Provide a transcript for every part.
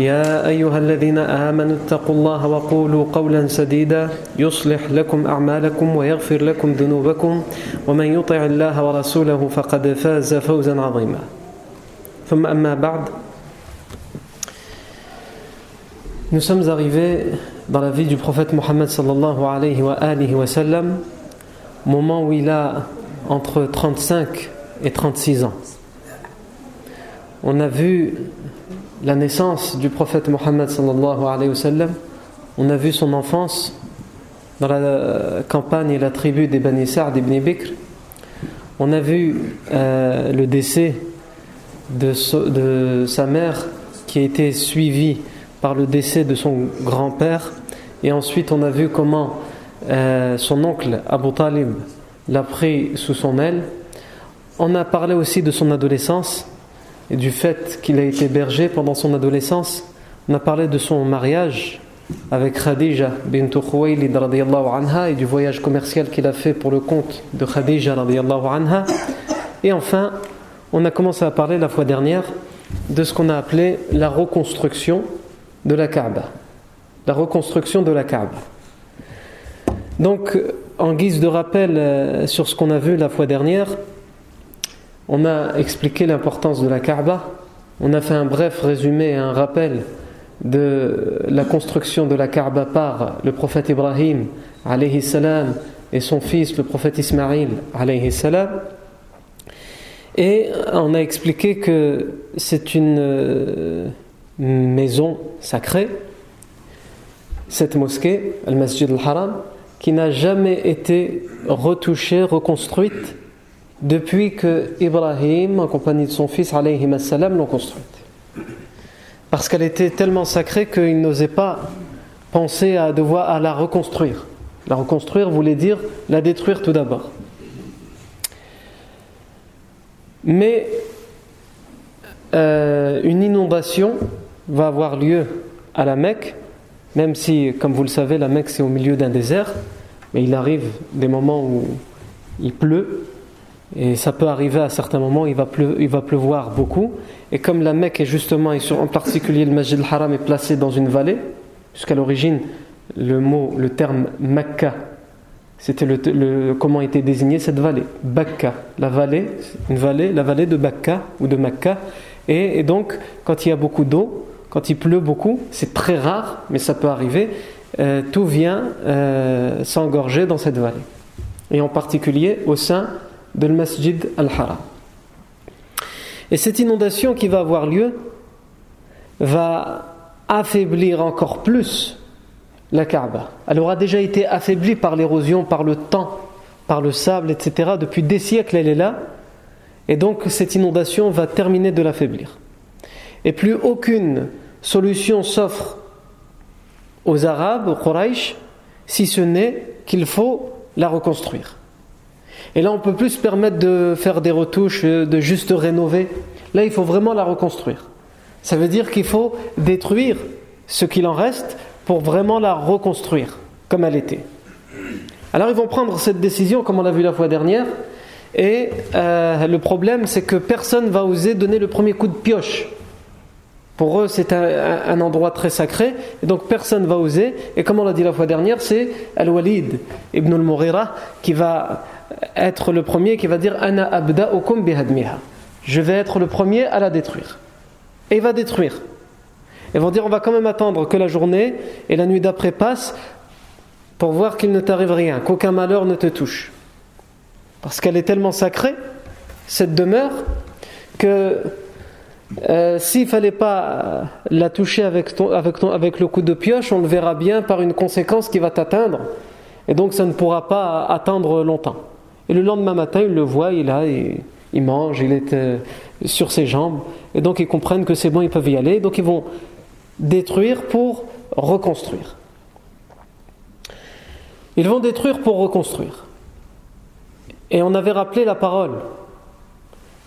يا أيها الذين آمنوا اتقوا الله وقولوا قولا سديدا يصلح لكم أعمالكم ويغفر لكم ذنوبكم ومن يطع الله ورسوله فقد فاز فوزا عظيما ثم أما بعد Nous sommes arrivés dans la vie du prophète Mohammed sallallahu alayhi wa alihi wa sallam, moment où il a entre 35 et 36 ans. On a vu la naissance du prophète Mohammed on a vu son enfance dans la campagne et la tribu des Bani Sa'd ibn Bikr. On a vu euh, le décès de, sa mère qui a été suivi par le décès de son grand-père. Et ensuite, on a vu comment euh, son oncle Abu Talib l'a pris sous son aile. On a parlé aussi de son adolescence et du fait qu'il a été berger pendant son adolescence. On a parlé de son mariage avec Khadija bint Khuwaylid anha et du voyage commercial qu'il a fait pour le compte de Khadija anha. Et enfin, on a commencé à parler la fois dernière de ce qu'on a appelé la reconstruction de la Kaaba. La reconstruction de la Kaaba. Donc, en guise de rappel euh, sur ce qu'on a vu la fois dernière, on a expliqué l'importance de la Kaaba, on a fait un bref résumé et un rappel de la construction de la Kaaba par le prophète Ibrahim salam et son fils le prophète Ismaïl. Et on a expliqué que c'est une euh, maison sacrée, cette mosquée, Al-Masjid al-Haram, qui n'a jamais été retouchée, reconstruite depuis que Ibrahim, en compagnie de son fils, l'ont construite. Parce qu'elle était tellement sacrée qu'il n'osait pas penser à devoir la reconstruire. La reconstruire voulait dire la détruire tout d'abord. Mais euh, une inondation va avoir lieu à la Mecque, même si, comme vous le savez, la Mecque c'est au milieu d'un désert, mais il arrive des moments où il pleut, et ça peut arriver à certains moments, il va, pleu- il va pleuvoir beaucoup. Et comme la Mecque est justement, et en particulier le Masjid al-Haram est placé dans une vallée, puisqu'à l'origine, le mot, le terme Mecca, c'était le, comment était désignée cette vallée? Bakka, la vallée, une vallée, la vallée de Bakka ou de Mecca. Et, et donc, quand il y a beaucoup d'eau, quand il pleut beaucoup, c'est très rare, mais ça peut arriver, euh, tout vient euh, s'engorger dans cette vallée. Et en particulier au sein de le Masjid al-Haram. Et cette inondation qui va avoir lieu va affaiblir encore plus la Kaaba. Elle aura déjà été affaiblie par l'érosion, par le temps, par le sable, etc. Depuis des siècles, elle est là. Et donc cette inondation va terminer de l'affaiblir. Et plus aucune solution s'offre aux Arabes, aux Quraysh, si ce n'est qu'il faut la reconstruire. Et là, on peut plus se permettre de faire des retouches, de juste rénover. Là, il faut vraiment la reconstruire. Ça veut dire qu'il faut détruire ce qu'il en reste pour vraiment la reconstruire comme elle était. Alors, ils vont prendre cette décision, comme on l'a vu la fois dernière. Et euh, le problème, c'est que personne va oser donner le premier coup de pioche. Pour eux, c'est un endroit très sacré, et donc personne va oser. Et comme on l'a dit la fois dernière, c'est Al-Walid ibn al-Mughira qui va être le premier qui va dire Ana abda'ukum bihadmiha. Je vais être le premier à la détruire. Et il va détruire. Ils vont dire on va quand même attendre que la journée et la nuit d'après passent pour voir qu'il ne t'arrive rien, qu'aucun malheur ne te touche. Parce qu'elle est tellement sacrée, cette demeure que euh, s'il fallait pas la toucher avec, avec, avec le coup de pioche, on le verra bien par une conséquence qui va t'atteindre. Et donc ça ne pourra pas attendre longtemps. Et le lendemain matin, il le voit, il a, il, mange, il est euh, sur ses jambes. Et donc ils comprennent que c'est bon, ils peuvent y aller. Donc ils vont détruire pour reconstruire. Ils vont détruire pour reconstruire. Et on avait rappelé la parole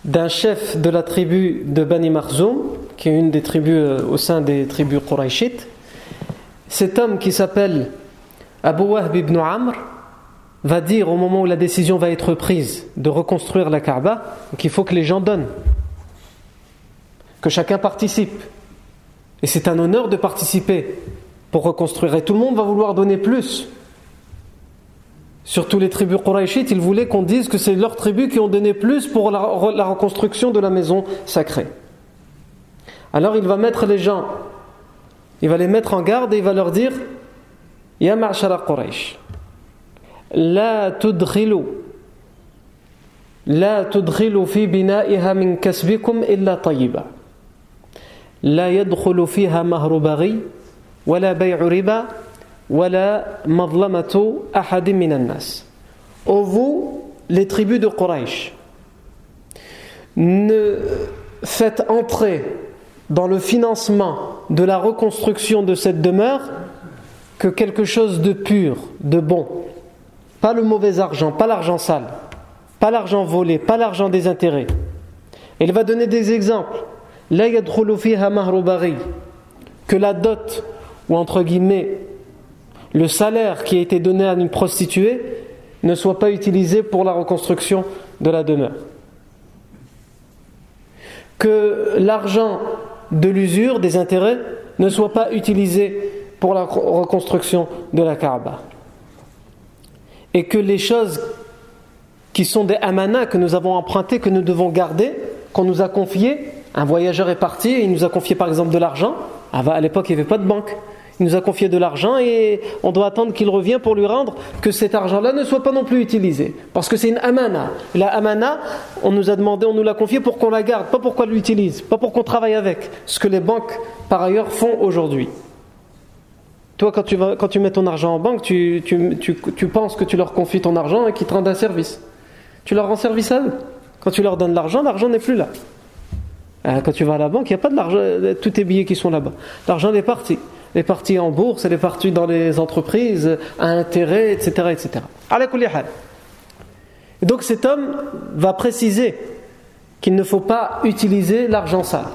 d'un chef de la tribu de Bani Marzoum, qui est une des tribus euh, au sein des tribus Quraishites. Cet homme qui s'appelle Abu Wahb ibn Amr va dire au moment où la décision va être prise de reconstruire la Kaaba qu'il faut que les gens donnent, que chacun participe. Et c'est un honneur de participer pour reconstruire. Et tout le monde va vouloir donner plus. Surtout les tribus Quraishites, ils voulaient qu'on dise que c'est leurs tribus qui ont donné plus pour la, reconstruction de la maison sacrée. Alors il va mettre les gens, il va les mettre en garde et il va leur dire Ya Quraysh, la tudghilu fi bina'iha min kasbikum illa tayyiba. La yadkhulu fiha mahru baghi, wala bay'u riba, wala madlamatu ahadim minan nas. Ô vous, les tribus de Quraysh, ne faites entrer dans le financement de la reconstruction de cette demeure que quelque chose de pur, de bon. Pas le mauvais argent, pas l'argent sale, pas l'argent volé, pas l'argent des intérêts. il va donner des exemples. Que la dot, ou entre guillemets, le salaire qui a été donné à une prostituée ne soit pas utilisé pour la reconstruction de la demeure. Que l'argent de l'usure, des intérêts, ne soit pas utilisé pour la reconstruction de la Kaaba. Et que les choses qui sont des amanas que nous avons empruntées, que nous devons garder, qu'on nous a confiées, un voyageur est parti et il nous a confié par exemple de l'argent. À l'époque, il n'y avait pas de banque. Il nous a confié de l'argent et on doit attendre qu'il revienne pour lui rendre que cet argent-là ne soit pas non plus utilisé. Parce que c'est une amana. La amana, on nous a demandé, on nous l'a confié pour qu'on la garde, pas pour qu'on l'utilise, pas pour qu'on travaille avec. Ce que les banques, par ailleurs, font aujourd'hui. Toi, quand tu, quand tu mets ton argent en banque, tu, penses que tu leur confies ton argent et qu'ils te rendent un service. Tu leur rends service à eux. Quand tu leur donnes l'argent, l'argent n'est plus là. Euh, quand tu vas à la banque, il n'y a pas de l'argent, tous tes billets qui sont là-bas. L'argent est parti les parties en bourse, les parties dans les entreprises, à intérêt, etc. etc. Et donc cet homme va préciser qu'il ne faut pas utiliser l'argent sale.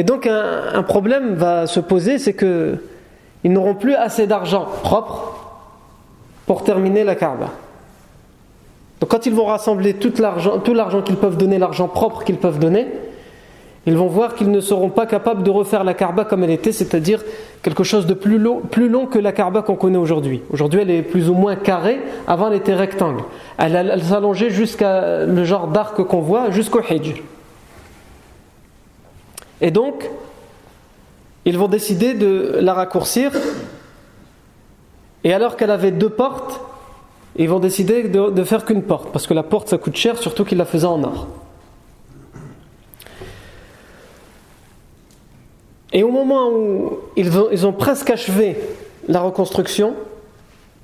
Et donc un, problème va se poser, c'est que ils n'auront plus assez d'argent propre pour terminer la Kaaba. Donc quand ils vont rassembler tout l'argent qu'ils peuvent donner, l'argent propre qu'ils peuvent donner, ils vont voir qu'ils ne seront pas capables de refaire la Kaaba comme elle était, c'est-à-dire quelque chose de plus long, que la Kaaba qu'on connaît aujourd'hui. Aujourd'hui, elle est plus ou moins carrée, avant elle était rectangle. Elle, s'allongeait jusqu'à le genre d'arc qu'on voit, jusqu'au Hijr. Et donc, ils vont décider de la raccourcir, et alors qu'elle avait deux portes, ils vont décider de, faire qu'une porte, parce que la porte ça coûte cher, surtout qu'ils la faisaient en or. Et au moment où ils ont, presque achevé la reconstruction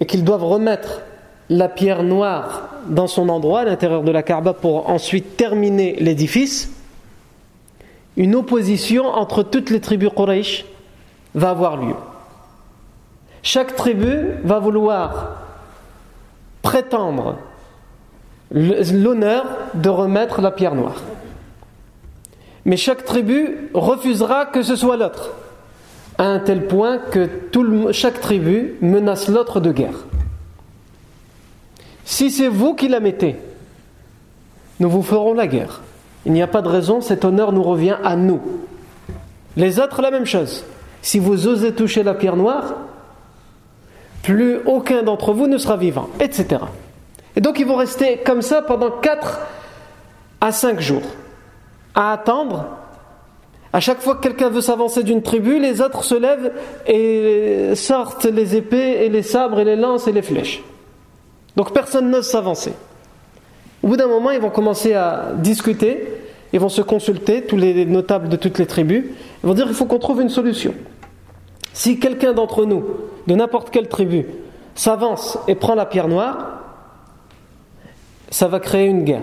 et qu'ils doivent remettre la pierre noire dans son endroit à l'intérieur de la Kaaba pour ensuite terminer l'édifice, une opposition entre toutes les tribus Quraysh va avoir lieu. Chaque tribu va vouloir prétendre l'honneur de remettre la pierre noire. Mais chaque tribu refusera que ce soit l'autre, à un tel point que chaque tribu menace l'autre de guerre. Si c'est vous qui la mettez, nous vous ferons la guerre. Il n'y a pas de raison, cet honneur nous revient à nous. Les autres, la même chose. Si vous osez toucher la pierre noire, plus aucun d'entre vous ne sera vivant, etc. Et donc ils vont rester comme ça pendant 4 à 5 jours à attendre. À chaque fois que quelqu'un veut s'avancer d'une tribu, les autres se lèvent et sortent les épées et les sabres et les lances et les flèches. Donc personne n'ose s'avancer. Au bout d'un moment, ils vont commencer à discuter, ils vont se consulter, tous les notables de toutes les tribus, ils vont dire il faut qu'on trouve une solution. Si quelqu'un d'entre nous, de n'importe quelle tribu, s'avance et prend la pierre noire, ça va créer une guerre.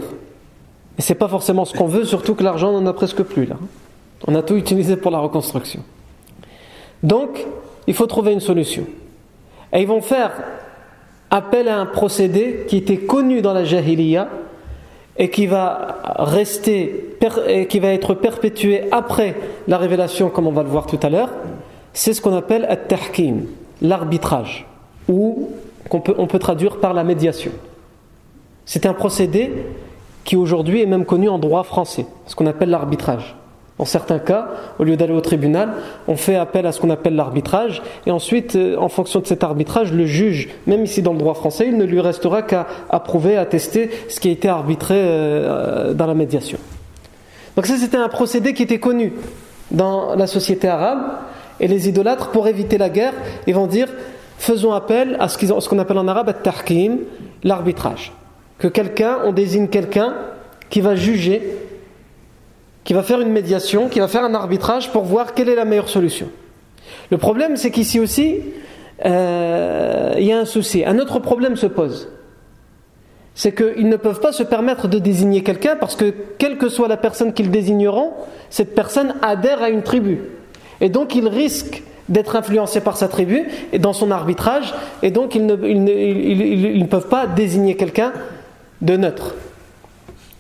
Et c'est pas forcément ce qu'on veut, surtout que l'argent n'en a presque plus là. On a tout utilisé pour la reconstruction. Donc, il faut trouver une solution. Et ils vont faire appel à un procédé qui était connu dans la Jahiliya et qui va rester qui va être perpétué après la révélation comme on va le voir tout à l'heure c'est ce qu'on appelle at-tahkim l'arbitrage ou qu'on peut, on peut traduire par la médiation. C'est un procédé qui aujourd'hui est même connu en droit français ce qu'on appelle l'arbitrage en certains cas, au lieu d'aller au tribunal, on fait appel à ce qu'on appelle l'arbitrage, et ensuite, euh, en fonction de cet arbitrage, le juge, même ici dans le droit français, il ne lui restera qu'à approuver, à tester ce qui a été arbitré euh, dans la médiation. Donc ça, c'était un procédé qui était connu dans la société arabe, et les idolâtres, pour éviter la guerre, ils vont dire, faisons appel à ce qu'on appelle en arabe l'arbitrage. Que quelqu'un, on désigne quelqu'un qui va juger qui va faire une médiation, qui va faire un arbitrage pour voir quelle est la meilleure solution. Le problème, c'est qu'ici aussi, euh, il y a un souci. Un autre problème se pose. C'est qu'ils ne peuvent pas se permettre de désigner quelqu'un parce que, quelle que soit la personne qu'ils désigneront, cette personne adhère à une tribu. Et donc, ils risquent d'être influencés par sa tribu et dans son arbitrage, et donc ils ne, ils ne peuvent pas désigner quelqu'un de neutre.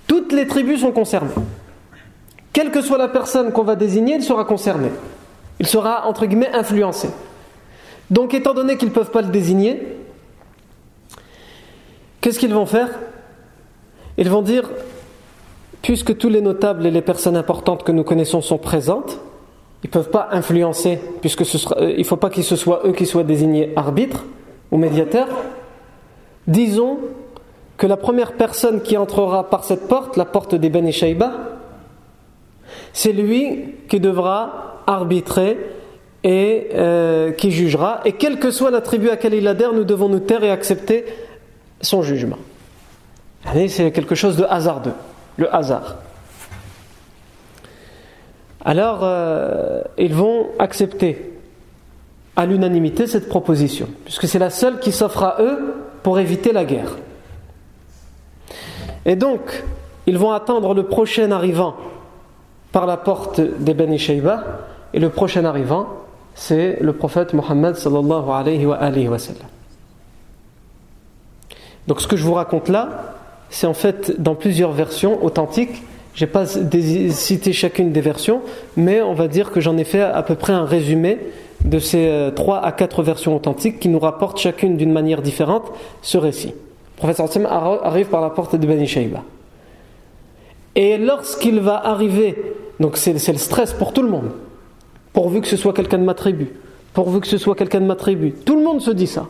Toutes les tribus sont concernées. Quelle que soit la personne qu'on va désigner, il sera concerné. Il sera, entre guillemets, influencé. Donc, étant donné qu'ils ne peuvent pas le désigner, qu'est-ce qu'ils vont faire? Ils vont dire, puisque tous les notables et les personnes importantes que nous connaissons sont présentes, ils ne peuvent pas influencer, puisque euh, il ne faut pas que ce soit eux qui soient désignés arbitres ou médiateurs. Disons que la première personne qui entrera par cette porte, la porte des Ben c'est lui qui devra arbitrer et euh, qui jugera. Et quelle que soit la tribu à laquelle il adhère, nous devons nous taire et accepter son jugement. C'est quelque chose de hasardeux, le hasard. Alors, euh, ils vont accepter à l'unanimité cette proposition, puisque c'est la seule qui s'offre à eux pour éviter la guerre. Et donc, ils vont attendre le prochain arrivant par la porte des Beni Shayba et le prochain arrivant c'est le prophète Mohammed sallallahu alayhi wa. Donc ce que je vous raconte là, c'est en fait dans plusieurs versions authentiques. Je n'ai pas cité chacune des versions, mais on va dire que j'en ai fait à peu près un résumé de ces euh, trois à quatre versions authentiques qui nous rapportent chacune d'une manière différente ce récit. Le prophète sallam arrive par la porte de Beni Shayba. Et lorsqu'il va arriver donc c'est le stress pour tout le monde. Pourvu que ce soit quelqu'un de ma tribu. Pourvu que ce soit quelqu'un de ma tribu. Tout le monde se dit ça.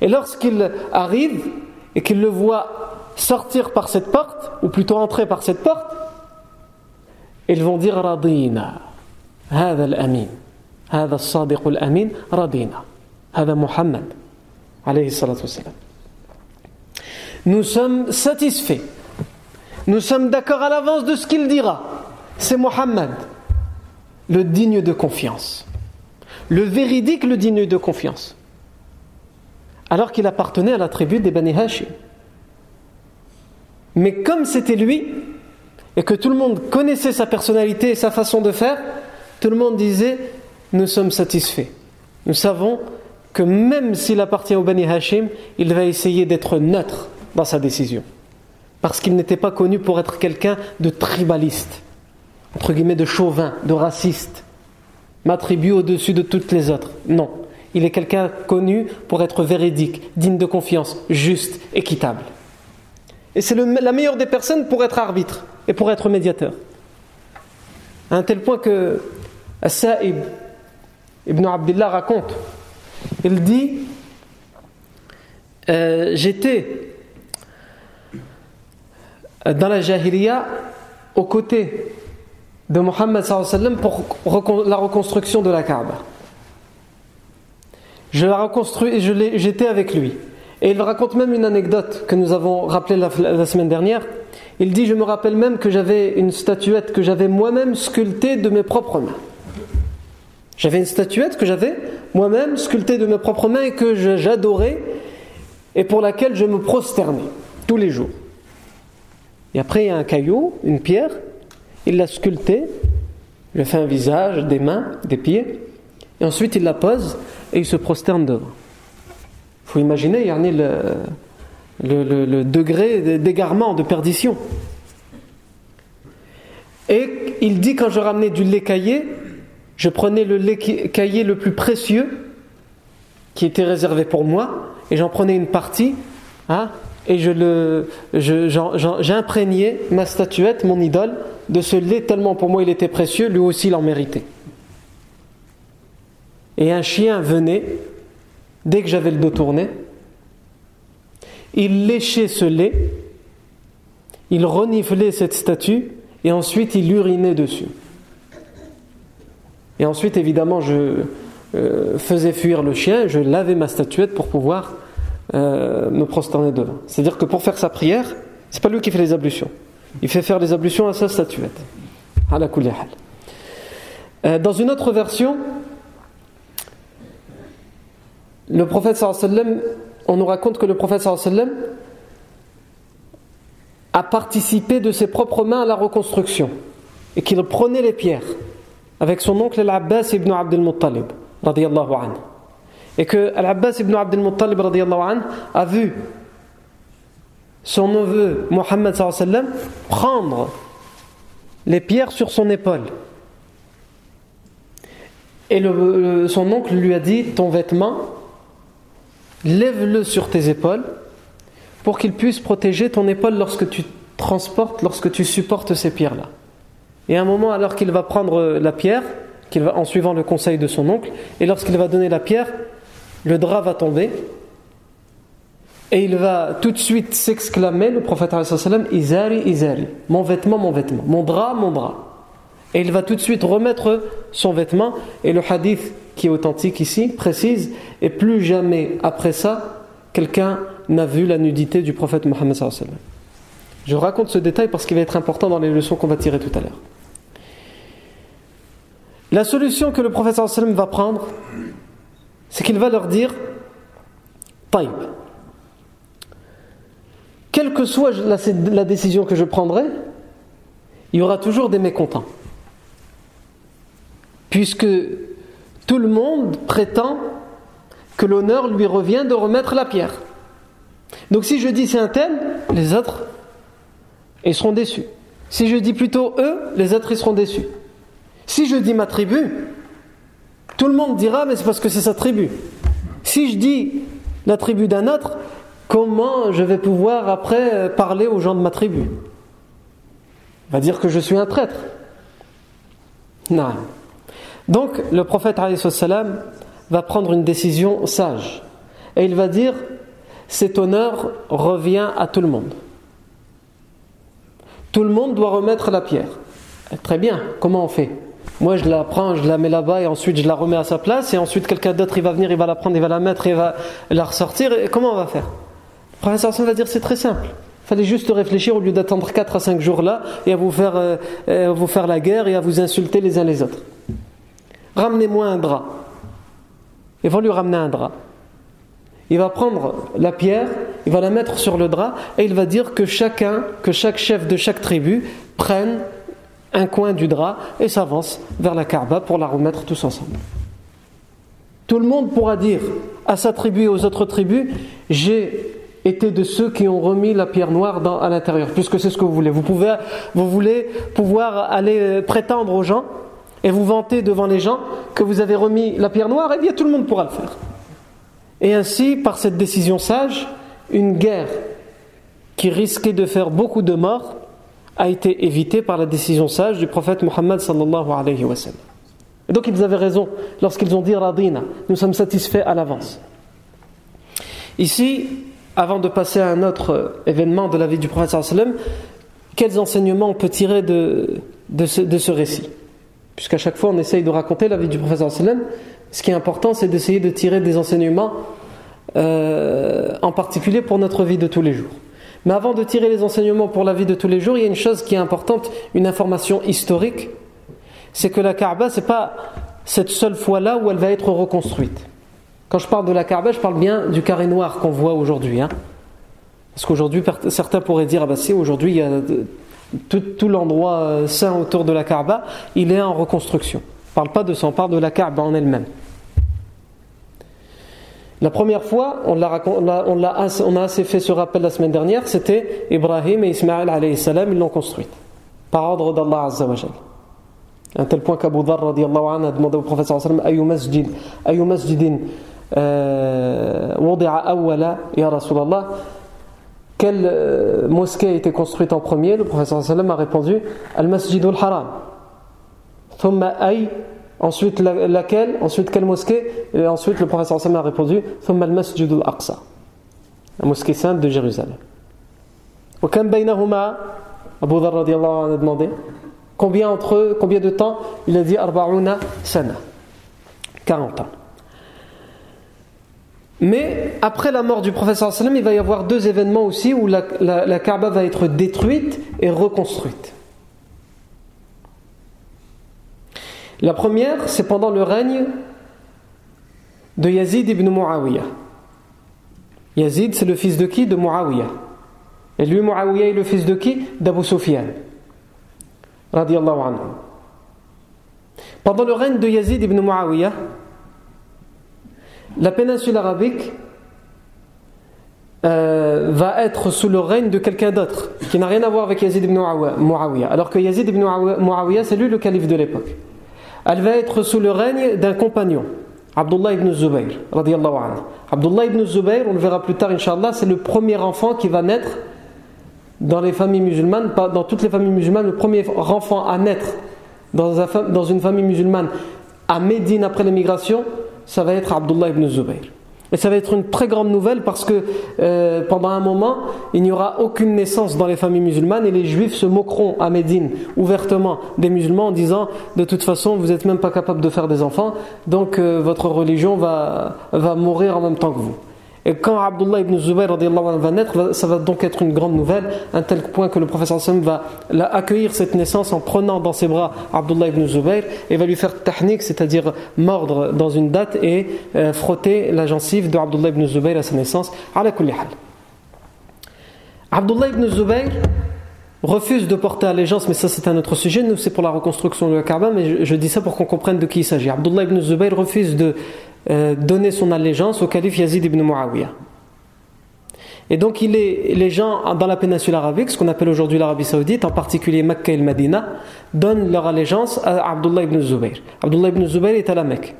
Et lorsqu'il arrive et qu'il le voit sortir par cette porte, ou plutôt entrer par cette porte, ils vont dire Radina. هذا الأمين هذا الصادق الأمين رضينا هذا محمد عليه الصلاة والسلام Nous sommes satisfaits. Nous sommes d'accord à l'avance de ce qu'il dira c'est Mohammed, le digne de confiance. Le véridique, le digne de confiance. Alors qu'il appartenait à la tribu des Bani Hashim. Mais comme c'était lui, et que tout le monde connaissait sa personnalité et sa façon de faire, tout le monde disait Nous sommes satisfaits. Nous savons que même s'il appartient au Bani Hashim, il va essayer d'être neutre dans sa décision. Parce qu'il n'était pas connu pour être quelqu'un de tribaliste entre guillemets, de chauvin, de raciste, m'attribue au-dessus de toutes les autres. Non. Il est quelqu'un connu pour être véridique, digne de confiance, juste, équitable. Et c'est la meilleure des personnes pour être arbitre et pour être médiateur. À un tel point que Sa'ib ibn Abdullah raconte, il dit euh, J'étais dans la Jahiliya aux côtés de Mohammed pour la reconstruction de la Kaaba. Je la reconstruis et j'étais avec lui. Et il raconte même une anecdote que nous avons rappelée la, semaine dernière. Il dit Je me rappelle même que j'avais une statuette que j'avais moi-même sculptée de mes propres mains. J'avais une statuette que j'avais moi-même sculptée de mes propres mains et que j'adorais et pour laquelle je me prosternais tous les jours. Et après, il y a un caillou, une pierre, il l'a sculptée, il fait un visage, des mains, des pieds, et ensuite il la pose et il se prosterne devant. Il faut imaginer, il y a le, le, le, degré d'égarement, de perdition. Et il dit quand je ramenais du lait caillé, je prenais le lait caillé le plus précieux qui était réservé pour moi et j'en prenais une partie hein, et j'imprégnais ma statuette, mon idole, de ce lait tellement pour moi il était précieux, lui aussi il en méritait. Et un chien venait, dès que j'avais le dos tourné, il léchait ce lait, il reniflait cette statue et ensuite il urinait dessus. Et ensuite, évidemment, je euh, faisais fuir le chien, je lavais ma statuette pour pouvoir euh, me prosterner devant. C'est-à-dire que pour faire sa prière, c'est pas lui qui fait les ablutions. Il fait faire les ablutions à sa statuette. Euh, dans une autre version, le prophète sallam, on nous raconte que le prophète sallam a participé de ses propres mains à la reconstruction et qu'il prenait les pierres avec son oncle Al-Abbas ibn Abdel Muttalib et que Al-Abbas ibn Abdel Muttalib a vu son neveu Mohammed prendre les pierres sur son épaule et son oncle lui a dit ton vêtement lève-le sur tes épaules pour qu'il puisse protéger ton épaule lorsque tu transportes, lorsque tu supportes ces pierres-là. Et à un moment, alors qu'il va prendre la pierre, qu'il va, en suivant le conseil de son oncle, et lorsqu'il va donner la pierre, le drap va tomber, et il va tout de suite s'exclamer, le prophète Izari, Izari, mon vêtement, mon vêtement, mon drap, mon drap. Et il va tout de suite remettre son vêtement, et le hadith qui est authentique ici précise, et plus jamais après ça, quelqu'un n'a vu la nudité du prophète Mohammed. Je raconte ce détail parce qu'il va être important dans les leçons qu'on va tirer tout à l'heure. La solution que le prophète va prendre, c'est qu'il va leur dire Taïb, quelle que soit la, décision que je prendrai, il y aura toujours des mécontents. Puisque tout le monde prétend que l'honneur lui revient de remettre la pierre. Donc si je dis c'est un thème, les autres ils seront déçus. Si je dis plutôt eux, les autres ils seront déçus. Si je dis ma tribu, tout le monde dira mais c'est parce que c'est sa tribu. Si je dis la tribu d'un autre, comment je vais pouvoir après parler aux gens de ma tribu? On va dire que je suis un traître. Non. Donc le prophète salam va prendre une décision sage et il va dire cet honneur revient à tout le monde. Tout le monde doit remettre la pierre. Très bien, comment on fait? Moi je la prends, je la mets là-bas et ensuite je la remets à sa place et ensuite quelqu'un d'autre il va venir, il va la prendre, il va la mettre, il va la ressortir. Et comment on va faire? Le prophète va dire c'est très simple. Fallait juste réfléchir au lieu d'attendre 4 à 5 jours là et à vous faire, euh, à vous faire la guerre et à vous insulter les uns les autres. Ramenez-moi un drap. Ils vont lui ramener un drap. Il va prendre la pierre, il va la mettre sur le drap et il va dire que chacun, que chaque chef de chaque tribu prenne un coin du drap et s'avance vers la Kaaba pour la remettre tous ensemble. Tout le monde pourra dire à sa tribu et aux autres tribus J'ai été de ceux qui ont remis la pierre noire à l'intérieur, puisque c'est ce que vous voulez. Vous, pouvez, vous voulez pouvoir aller prétendre aux gens et vous vantez devant les gens que vous avez remis la pierre noire, eh bien tout le monde pourra le faire. Et ainsi, par cette décision sage, une guerre qui risquait de faire beaucoup de morts a été évitée par la décision sage du prophète sallallahu sallam. Et donc ils avaient raison lorsqu'ils ont dit Radina, nous sommes satisfaits à l'avance. Ici, avant de passer à un autre événement de la vie du prophète sallallahu quels enseignements on peut tirer de, de, ce, de ce récit? Puisqu'à chaque fois on essaye de raconter la vie du professeur sallam, ce qui est important c'est d'essayer de tirer des enseignements euh, en particulier pour notre vie de tous les jours. Mais avant de tirer les enseignements pour la vie de tous les jours, il y a une chose qui est importante, une information historique, c'est que la Kaaba, c'est pas cette seule fois-là où elle va être reconstruite. Quand je parle de la Kaaba, je parle bien du carré noir qu'on voit aujourd'hui. Hein. Parce qu'aujourd'hui, certains pourraient dire, ah bah si, aujourd'hui, il y a tout, l'endroit euh, saint autour de la Kaaba, il est en reconstruction. On ne parle pas de ça, on parle de la Kaaba en elle-même. La première fois, on, a, assez fait ce rappel la semaine dernière, c'était Ibrahim et Ismaël ils l'ont construite. Par ordre d'Allah Azza wa À un tel point qu'Abu Dhar anhu a demandé au prophète sallallahu alayhi wa sallam, Ayu masjidin euh, wadi'a awwala ya Rasulallah, quelle euh, mosquée a été construite en premier? Le sallam a répondu Al-Masjid al-Haram. Thumma ay Ensuite, laquelle Ensuite, quelle mosquée Et ensuite, le professeur a répondu Thumma al-Masjid al-Aqsa. La mosquée sainte de Jérusalem. Abu Dhar a demandé Combien entre eux, combien de temps Il a dit Arba'una sana. 40 ans. Mais après la mort du professeur il va y avoir deux événements aussi où la, la, Kaaba va être détruite et reconstruite. La première, c'est pendant le règne de Yazid ibn Muawiyah. Yazid, c'est le fils de qui? De Muawiyah. Et lui, Muawiyah est le fils de qui? D'Abu Sufyan. Radiallahu anhu. Pendant le règne de Yazid ibn Muawiyah, la péninsule arabique euh, va être sous le règne de quelqu'un d'autre qui n'a rien à voir avec Yazid ibn Muawiyah. Alors que Yazid ibn Muawiyah, c'est lui le calife de l'époque. Elle va être sous le règne d'un compagnon, Abdullah ibn Zubayr. Abdullah ibn Zubayr, on le verra plus tard, Inch'Allah, c'est le premier enfant qui va naître dans les familles musulmanes, dans toutes les familles musulmanes, le premier enfant à naître dans une famille musulmane à Médine après l'émigration, ça va être Abdullah ibn Zubayr. Et ça va être une très grande nouvelle parce que euh, pendant un moment, il n'y aura aucune naissance dans les familles musulmanes et les juifs se moqueront à Médine ouvertement des musulmans en disant de toute façon vous n'êtes même pas capable de faire des enfants, donc euh, votre religion va, va mourir en même temps que vous. Quand Abdullah ibn Zubayr va naître, ça va donc être une grande nouvelle, un tel point que le professeur Sam va accueillir cette naissance en prenant dans ses bras Abdullah ibn Zubayr et va lui faire tahnik, c'est-à-dire mordre dans une date et euh, frotter la gencive de Abdullah ibn Zubayr à sa naissance. Abdullah ibn Zubayr refuse de porter allégeance, mais ça c'est un autre sujet, nous c'est pour la reconstruction de la Kaaba, mais je, dis ça pour qu'on comprenne de qui il s'agit. Abdullah ibn Zubayr refuse de euh, donner son allégeance au calife Yazid ibn Muawiyah. Et donc les gens dans la péninsule arabique, ce qu'on appelle aujourd'hui l'Arabie Saoudite, en particulier Mecca et Medina, donnent leur allégeance à Abdullah ibn Zubayr. Abdullah ibn Zubayr est à la Mecque.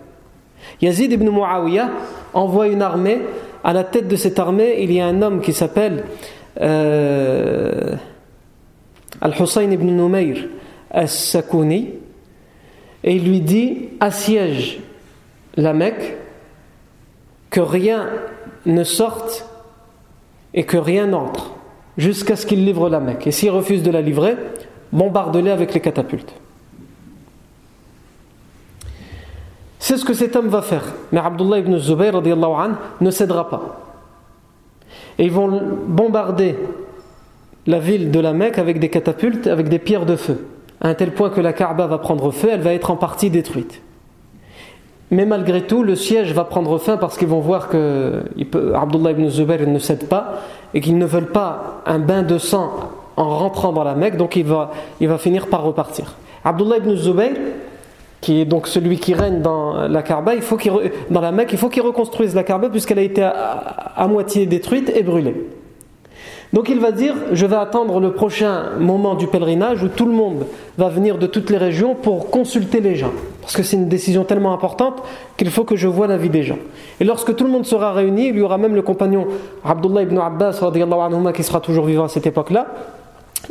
Yazid ibn Muawiyah envoie une armée. À la tête de cette armée, il y a un homme qui s'appelle euh, Al-Hussein ibn Numayr as-Sakouni et il lui dit assiège la Mecque, que rien ne sorte et que rien n'entre jusqu'à ce qu'il livre la Mecque. Et s'il refuse de la livrer, bombarde-les avec les catapultes. C'est ce que cet homme va faire. Mais Abdullah ibn Zubayr ne cédera pas. Et ils vont bombarder la ville de la Mecque avec des catapultes, avec des pierres de feu, à un tel point que la Kaaba va prendre feu, elle va être en partie détruite. Mais malgré tout, le siège va prendre fin parce qu'ils vont voir que Abdullah ibn Zubayr ne cède pas et qu'ils ne veulent pas un bain de sang en rentrant dans la Mecque, donc il va, finir par repartir. Abdullah ibn Zubayr, qui est donc celui qui règne dans la dans la Mecque, il faut qu'il reconstruise la Kaaba puisqu'elle a été à moitié détruite et brûlée. Donc il va dire, je vais attendre le prochain moment du pèlerinage où tout le monde va venir de toutes les régions pour consulter les gens. Parce que c'est une décision tellement importante qu'il faut que je vois l'avis des gens. Et lorsque tout le monde sera réuni, il y aura même le compagnon Abdullah ibn Abbas qui sera toujours vivant à cette époque-là.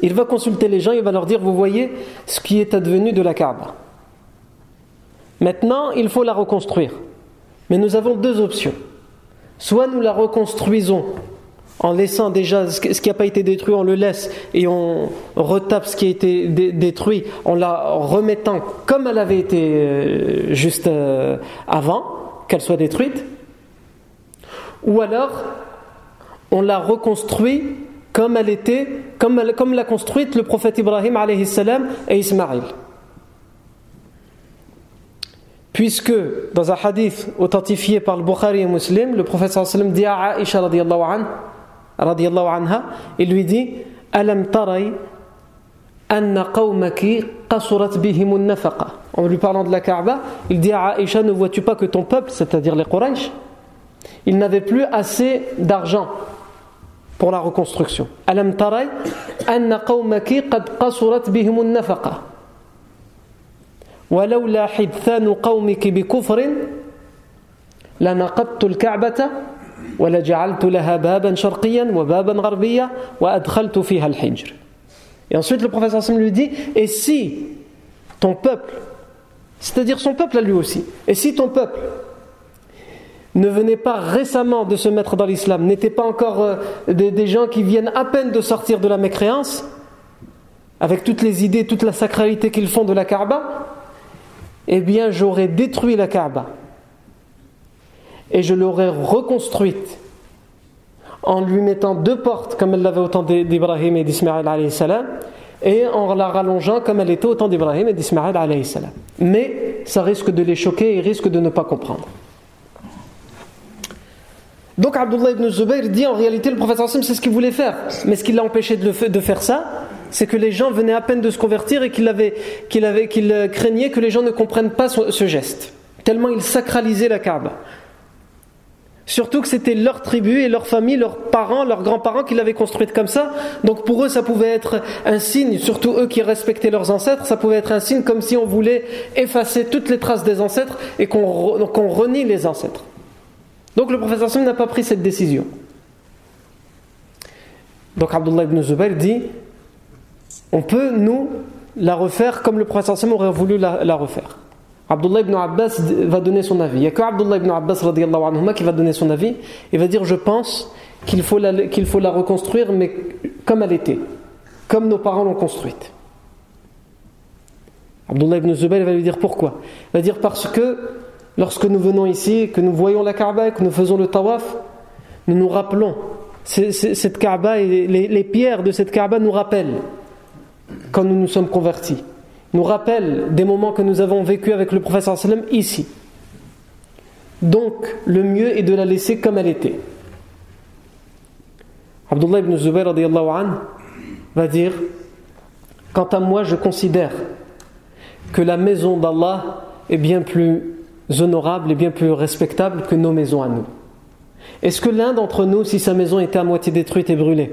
Il va consulter les gens, il va leur dire, vous voyez ce qui est advenu de la Kaaba. Maintenant, il faut la reconstruire. Mais nous avons deux options. Soit nous la reconstruisons en laissant déjà ce qui n'a pas été détruit, on le laisse et on retape ce qui a été détruit en la remettant comme elle avait été euh, juste euh, avant qu'elle soit détruite. ou alors on l'a reconstruit comme elle était, comme, comme l'a construite le prophète Ibrahim salam et Ismaïl. Puisque dans un hadith authentifié par le Bukhari et Muslim, le prophète sallam dit à Aisha radiallahu anha, il lui dit Alam taray anna qawmaki qasurat bihimun nafaqa. En lui parlant de la Kaaba, il dit à Aisha Ne vois-tu pas que ton peuple, c'est-à-dire les Quraysh, il n'avait plus assez d'argent pour la reconstruction. Alam taray anna qawmaki qad qasurat bihimun nafaqa. ولولا حدثان قومك بكفر لنقضت الكعبة ولجعلت لها بابا شرقيا وبابا غربيا وأدخلت فيها الحجر Et ensuite le professeur Hassan lui dit Et si ton peuple, c'est-à-dire son peuple à lui aussi, et si ton peuple ne venait pas récemment de se mettre dans l'islam, n'était pas encore euh, des, des, gens qui viennent à peine de sortir de la mécréance, avec toutes les idées, toute la sacralité qu'ils font de la Kaaba, eh bien j'aurais détruit la Kaaba et je l'aurais reconstruite en lui mettant deux portes comme elle l'avait au temps d'Ibrahim et d'Ismaël et en la rallongeant comme elle était au temps d'Ibrahim et d'Ismaël Mais ça risque de les choquer et risque de ne pas comprendre. Donc Abdullah ibn Zubayr dit en réalité le prophète c'est ce qu'il voulait faire. Mais ce qui l'a empêché de, faire ça, c'est que les gens venaient à peine de se convertir et qu'il craignait que les gens ne comprennent pas ce, geste. Tellement il sacralisait la Kaaba. Surtout que c'était leur tribu et leur famille, leurs parents, leurs grands-parents qui l'avaient construite comme ça. Donc pour eux, ça pouvait être un signe, surtout eux qui respectaient leurs ancêtres, ça pouvait être un signe comme si on voulait effacer toutes les traces des ancêtres et qu'on, renie les ancêtres. Donc le professeur Sim n'a pas pris cette décision. Donc Abdullah ibn Zubayr dit on peut, nous, la refaire comme le professeur Sim aurait voulu la, refaire. Abdullah ibn Abbas va donner son avis. Il n'y a que Abdullah ibn Abbas anhuma, qui va donner son avis et va dire Je pense qu'il faut, la, faut la reconstruire, mais comme elle était, comme nos parents l'ont construite. Abdullah ibn Zubayr va lui dire pourquoi Il va dire parce que lorsque nous venons ici, que nous voyons la Kaaba, que nous faisons le tawaf, nous nous rappelons. Cette Kaaba et les, pierres de cette Kaaba nous rappellent quand nous nous sommes convertis. Nous rappellent des moments que nous avons vécu avec le professeur sallam ici. Donc, le mieux est de la laisser comme elle était. Abdullah ibn Zubayr va dire Quant à moi, je considère que la maison d'Allah est bien plus honorables et bien plus respectables que nos maisons à nous. Est-ce que l'un d'entre nous, si sa maison était à moitié détruite et brûlée,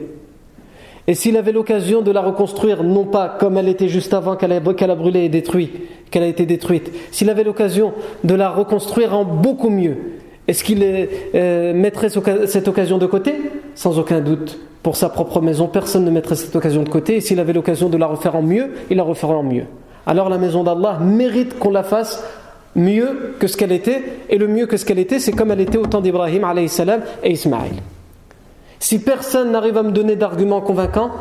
et s'il avait l'occasion de la reconstruire, non pas comme elle était juste avant qu'elle a, brûlé et détruite, qu'elle a été détruite, s'il avait l'occasion de la reconstruire en beaucoup mieux, est-ce qu'il euh, mettrait cette occasion de côté? Sans aucun doute. Pour sa propre maison, personne ne mettrait cette occasion de côté. Et s'il avait l'occasion de la refaire en mieux, il la referait en mieux. Alors la maison d'Allah mérite qu'on la fasse mieux que ce qu'elle était, et le mieux que ce qu'elle était, c'est comme elle était au temps d'Ibrahim et Ismaël. Si personne n'arrive à me donner d'arguments convaincants,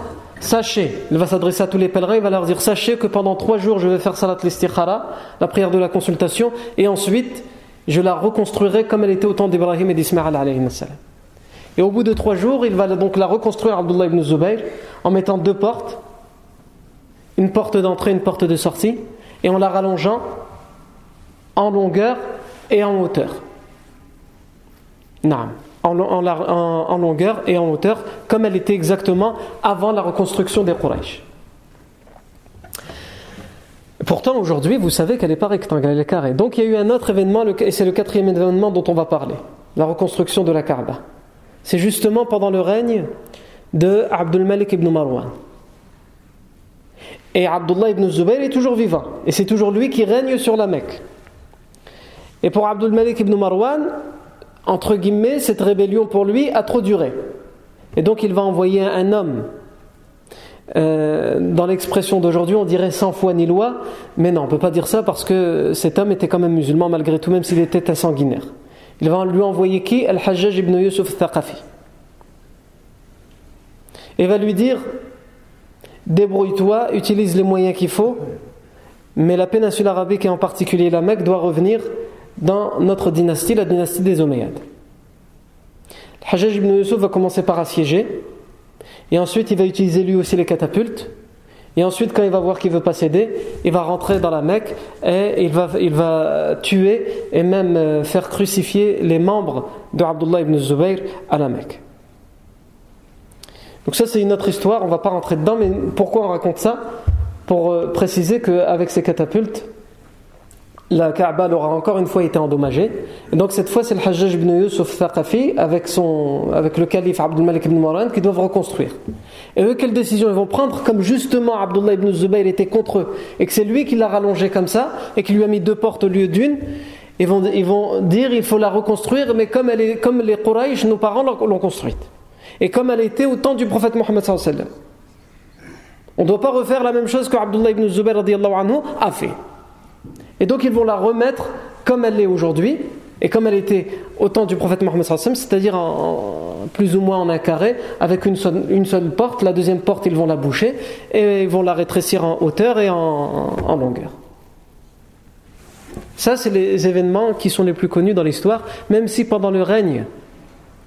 sachez, il va s'adresser à tous les pèlerins, il va leur dire sachez que pendant trois jours je vais faire salat l'istikhara, la prière de la consultation, et ensuite je la reconstruirai comme elle était au temps d'Ibrahim et d'Ismaël. Et au bout de trois jours, il va donc la reconstruire, Abdullah ibn Zubayr, en mettant deux portes, une porte d'entrée, une porte de sortie, et en la rallongeant en longueur et en hauteur. En, longueur et en hauteur, comme elle était exactement avant la reconstruction des Quraysh. Pourtant, aujourd'hui, vous savez qu'elle n'est pas rectangle, elle est carrée. Donc, il y a eu un autre événement, et c'est le quatrième événement dont on va parler la reconstruction de la Kaaba. C'est justement pendant le règne de Abdul Malik ibn Marwan. Et Abdullah ibn Zubayr est toujours vivant. Et c'est toujours lui qui règne sur la Mecque. Et pour Abdul Malik ibn Marwan, entre guillemets, cette rébellion pour lui a trop duré. Et donc il va envoyer un homme. Euh, dans l'expression d'aujourd'hui, on dirait sans foi ni loi, mais non, on ne peut pas dire ça parce que cet homme était quand même musulman malgré tout, même s'il était un sanguinaire. Il va lui envoyer qui? Al-Hajjaj ibn Yusuf Thaqafi. Et va lui dire débrouille-toi, utilise les moyens qu'il faut, mais la péninsule arabique et en particulier la Mecque doit revenir dans notre dynastie, la dynastie des Omeyyades. Hajjaj ibn Yusuf va commencer par assiéger, et ensuite il va utiliser lui aussi les catapultes, et ensuite, quand il va voir qu'il ne veut pas céder, il va rentrer dans la Mecque et il va, il va tuer et même euh, faire crucifier les membres de Abdullah ibn Zubayr à la Mecque. Donc ça c'est une autre histoire, on ne va pas rentrer dedans, mais pourquoi on raconte ça? Pour euh, préciser qu'avec ces catapultes, la Kaaba aura encore une fois été endommagée. Et donc cette fois, c'est le Hajjaj ibn Yusuf Thaqafi avec, son, avec le calife Abdul Malik ibn Marwan qui doivent reconstruire. Et eux, quelle décision ils vont prendre Comme justement Abdullah ibn Zubayr était contre eux et que c'est lui qui l'a rallongé comme ça et qui lui a mis deux portes au lieu d'une, ils vont, ils vont dire il faut la reconstruire, mais comme, elle est, comme les Quraysh, nos parents l'ont construite. Et comme elle était au temps du prophète Mohammed sallallahu On ne doit pas refaire la même chose que Abdullah ibn Zubayr anhu a fait. Et donc ils vont la remettre comme elle l'est aujourd'hui, et comme elle était au temps du prophète Mohammed c'est-à-dire plus ou moins en un carré, avec une seule, porte, la deuxième porte ils vont la boucher, et ils vont la rétrécir en hauteur et en, en longueur. Ça, c'est les événements qui sont les plus connus dans l'histoire, même si pendant le règne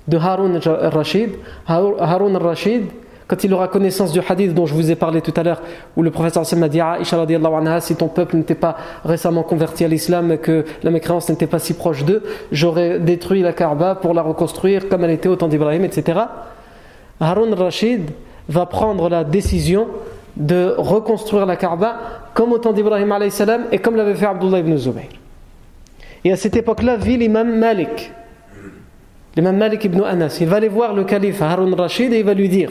de Harun al-Rashid, Harun al-Rashid, quand il aura connaissance du hadith dont je vous ai parlé tout à l'heure, où le professeur Sam a dit anha, si ton peuple n'était pas récemment converti à l'islam et que la mécréance n'était pas si proche d'eux, j'aurais détruit la Kaaba pour la reconstruire comme elle était au temps d'Ibrahim, etc. Harun Rashid va prendre la décision de reconstruire la Kaaba comme au temps d'Ibrahim et comme l'avait fait Abdullah ibn Zubayr. Et à cette époque-là vit l'imam Malik, l'imam Malik ibn Anas. Il va aller voir le calife Harun Rashid et il va lui dire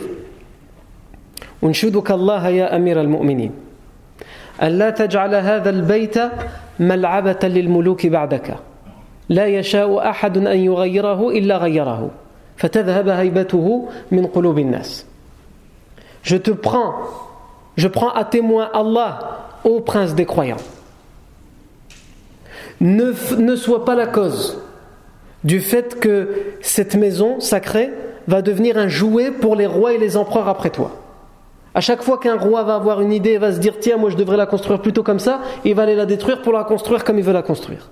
أنشدك الله يا أمير المؤمنين ألا تجعل هذا البيت ملعبة للملوك بعدك لا يشاء أحد أن يغيره إلا غيره فتذهب هيبته من قلوب الناس Je te prends, je prends à témoin Allah, ô prince des croyants. Ne, ne sois pas la cause du fait que cette maison sacrée va devenir un jouet pour les rois et les empereurs après toi. À chaque fois qu'un roi va avoir une idée, va se dire tiens, moi je devrais la construire plutôt comme ça, il va aller la détruire pour la construire comme il veut la construire.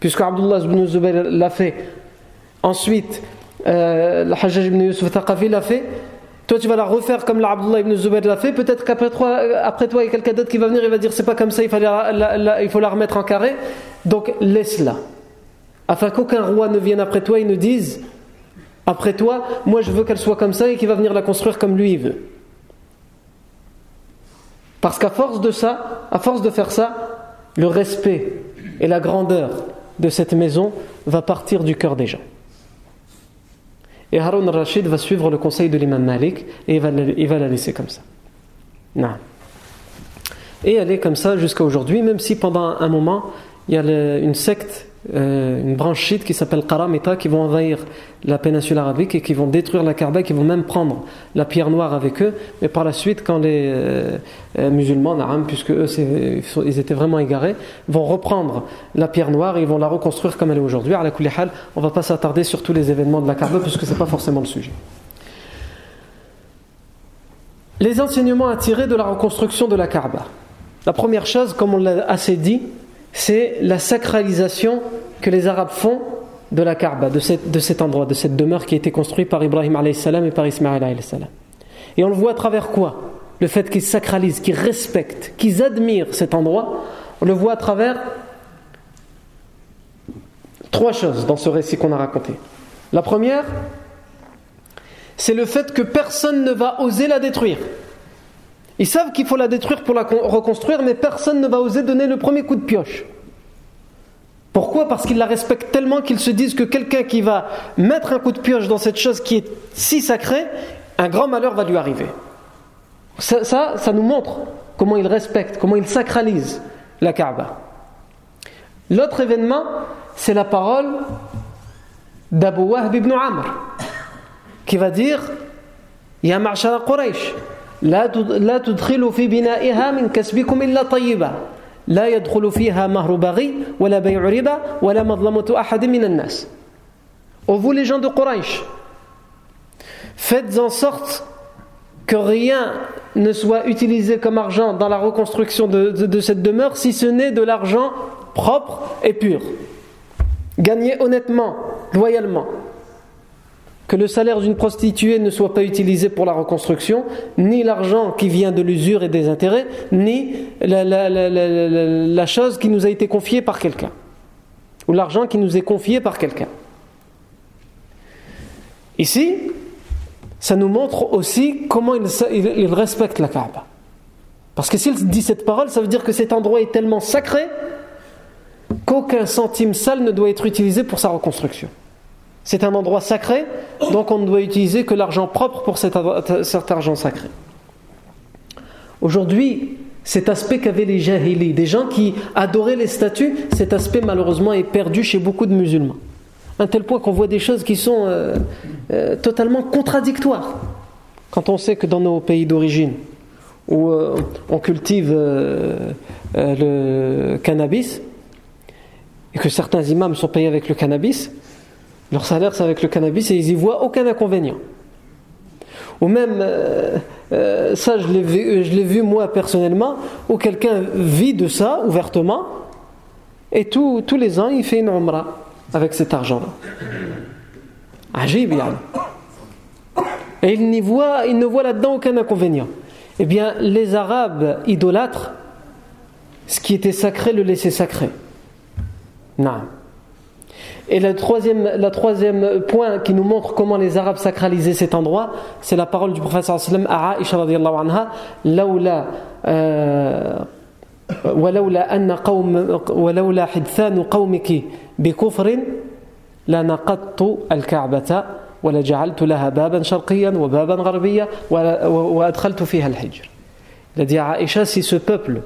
Puisque Abdullah ibn Zubayr l'a fait. Ensuite, euh, le Hajjaj ibn Yusuf Taqafi l'a fait. Toi, tu vas la refaire comme l'Abdullah ibn Zubayr l'a fait. Peut-être qu'après toi, après toi, il y a quelqu'un d'autre qui va venir et va dire c'est pas comme ça, il faut la remettre en carré. Donc laisse-la. Afin qu'aucun roi ne vienne après toi et ne dise après toi, moi je veux qu'elle soit comme ça et qu'il va venir la construire comme lui il veut. Parce qu'à force de ça, à force de faire ça, le respect et la grandeur de cette maison va partir du cœur des gens. Et Harun al-Rashid va suivre le conseil de l'imam Malik et il va, il va la laisser comme ça. Non. Et elle est comme ça jusqu'à aujourd'hui, même si pendant un moment, il y a une secte euh, une branche chiite qui s'appelle Qaramita qui vont envahir la péninsule arabique et qui vont détruire la Kaaba, qui vont même prendre la pierre noire avec eux. Mais par la suite, quand les euh, euh, musulmans, puisque eux ils étaient vraiment égarés, vont reprendre la pierre noire et ils vont la reconstruire comme elle est aujourd'hui. À la on ne va pas s'attarder sur tous les événements de la Kaaba puisque ce n'est pas forcément le sujet. Les enseignements à tirer de la reconstruction de la Kaaba. La première chose, comme on l'a assez dit, c'est la sacralisation que les Arabes font de la Kaaba, de, cet endroit, de cette demeure qui a été construite par Ibrahim et par Ismaël Et on le voit à travers quoi? Le fait qu'ils sacralisent, qu'ils respectent, qu'ils admirent cet endroit, on le voit à travers trois choses dans ce récit qu'on a raconté. La première, c'est le fait que personne ne va oser la détruire. Ils savent qu'il faut la détruire pour la reconstruire, mais personne ne va oser donner le premier coup de pioche. Pourquoi? Parce qu'ils la respectent tellement qu'ils se disent que quelqu'un qui va mettre un coup de pioche dans cette chose qui est si sacrée, un grand malheur va lui arriver. Ça, ça, nous montre comment ils respectent, comment ils sacralisent la Kaaba. L'autre événement, c'est la parole d'Abu Wahb ibn Amr, qui va dire Ya ma'shara Quraysh, لا لا تدخلوا في بنائها من كسبكم إلا طيبا لا يدخل فيها مهر بغي ولا بيع ربا ولا مظلمة أحد من الناس Ô vous les gens de Quraysh, faites en sorte que rien ne soit utilisé comme argent dans la reconstruction de, de, de cette demeure si ce n'est de l'argent propre et pur. Gagnez honnêtement, loyalement. que le salaire d'une prostituée ne soit pas utilisé pour la reconstruction, ni l'argent qui vient de l'usure et des intérêts, ni la, chose qui nous a été confiée par quelqu'un, ou l'argent qui nous est confié par quelqu'un. Ici, ça nous montre aussi comment il, respecte la Kaaba. Parce que s'il dit cette parole, ça veut dire que cet endroit est tellement sacré qu'aucun centime sale ne doit être utilisé pour sa reconstruction. C'est un endroit sacré, donc on ne doit utiliser que l'argent propre pour cet, argent sacré. Aujourd'hui, cet aspect qu'avaient les jahili, des gens qui adoraient les statues, cet aspect malheureusement est perdu chez beaucoup de musulmans. Un tel point qu'on voit des choses qui sont euh, euh, totalement contradictoires. Quand on sait que dans nos pays d'origine, où euh, on cultive le cannabis, et que certains imams sont payés avec le cannabis, leur salaire c'est avec le cannabis et ils y voient aucun inconvénient. Ou même, euh, euh, ça je l'ai vu, moi personnellement, où quelqu'un vit de ça ouvertement et tous les ans il fait une omra avec cet argent-là. Ajib, Et il, n'y voit, il ne voit là-dedans aucun inconvénient. Eh bien, les Arabes idolâtres, ce qui était sacré le laissaient sacré. Non. Et le troisième, la troisième point qui nous montre comment les Arabes sacralisaient cet endroit, c'est la parole du prophète sallam à Aisha radiallahu anha, laoula ولولا أن قوم ولولا حدثان قومك بكفر لنقضت الكعبة ولجعلت لها بابا شرقيا وبابا غربيا وأدخلت فيها الحجر. Il a dit à Aïcha, si ce peuple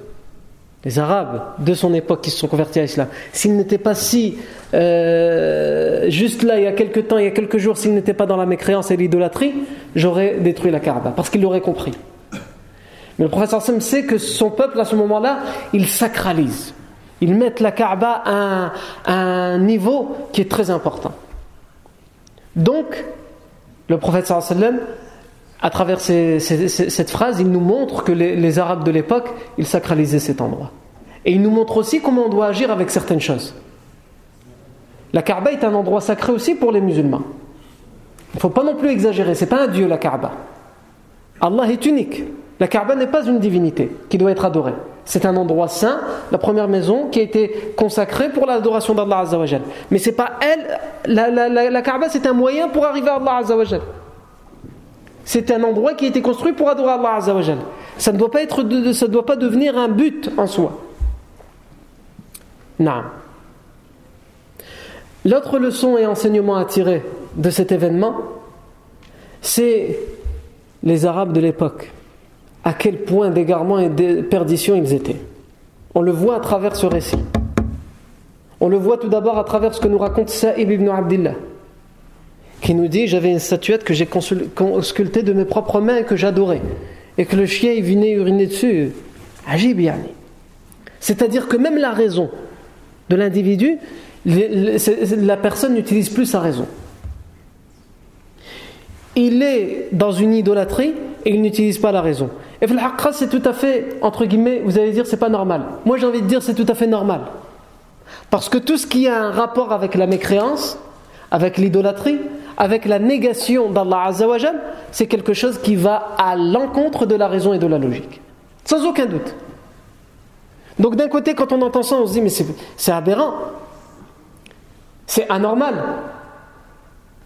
les Arabes de son époque qui se sont convertis à l'islam, s'ils n'étaient pas si euh, juste là, il y a quelques temps, il y a quelques jours, s'ils n'étaient pas dans la mécréance et l'idolâtrie, j'aurais détruit la Kaaba, parce qu'il l'aurait compris. Mais le professeur Sam sait que son peuple, à ce moment-là, il sacralise. Ils mettent la Kaaba à un, niveau qui est très important. Donc, le prophète sallam à travers cette phrase, il nous montre que les, Arabes de l'époque, ils sacralisaient cet endroit. Et il nous montre aussi comment on doit agir avec certaines choses. La Kaaba est un endroit sacré aussi pour les musulmans. Il ne faut pas non plus exagérer, c'est pas un dieu la Kaaba. Allah est unique. La Kaaba n'est pas une divinité qui doit être adorée. C'est un endroit saint, la première maison qui a été consacrée pour l'adoration d'Allah Azzawajal. Mais c'est pas elle, la, la, Kaaba c'est un moyen pour arriver à Allah Azzawajal. C'est un endroit qui a été construit pour adorer Allah Azzawajal. Ça ne doit pas, ça doit pas devenir un but en soi. L'autre leçon et enseignement à tirer de cet événement, c'est les Arabes de l'époque. À quel point d'égarement et de perdition ils étaient. On le voit à travers ce récit. On le voit tout d'abord à travers ce que nous raconte Sa'ib ibn Abdillah qui nous dit J'avais une statuette que j'ai sculptée de mes propres mains et que j'adorais, et que le chien il venait uriner dessus. Ajib C'est-à-dire que même la raison de l'individu, la personne n'utilise plus sa raison. Il est dans une idolâtrie et il n'utilise pas la raison. Et c'est tout à fait, entre guillemets, vous allez dire c'est pas normal. Moi j'ai envie de dire c'est tout à fait normal. Parce que tout ce qui a un rapport avec la mécréance, avec l'idolâtrie, avec la négation d'Allah Azzawajal, c'est quelque chose qui va à l'encontre de la raison et de la logique. Sans aucun doute. Donc d'un côté, quand on entend ça, on se dit, mais c'est aberrant. C'est anormal.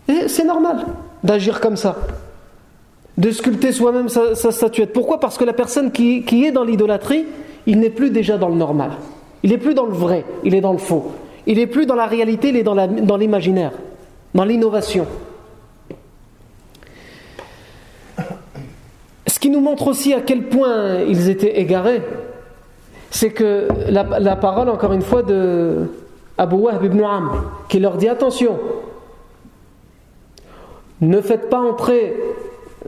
Et c'est normal d'agir comme ça. De sculpter soi-même sa, statuette. Pourquoi? Parce que la personne qui, est dans l'idolâtrie, il n'est plus déjà dans le normal. Il n'est plus dans le vrai, il est dans le faux. Il n'est plus dans la réalité, il est dans l'imaginaire dans l'innovation. Ce qui nous montre aussi à quel point ils étaient égarés, c'est que la, parole, encore une fois, de Abu Wahb ibn qui leur dit attention, ne faites pas entrer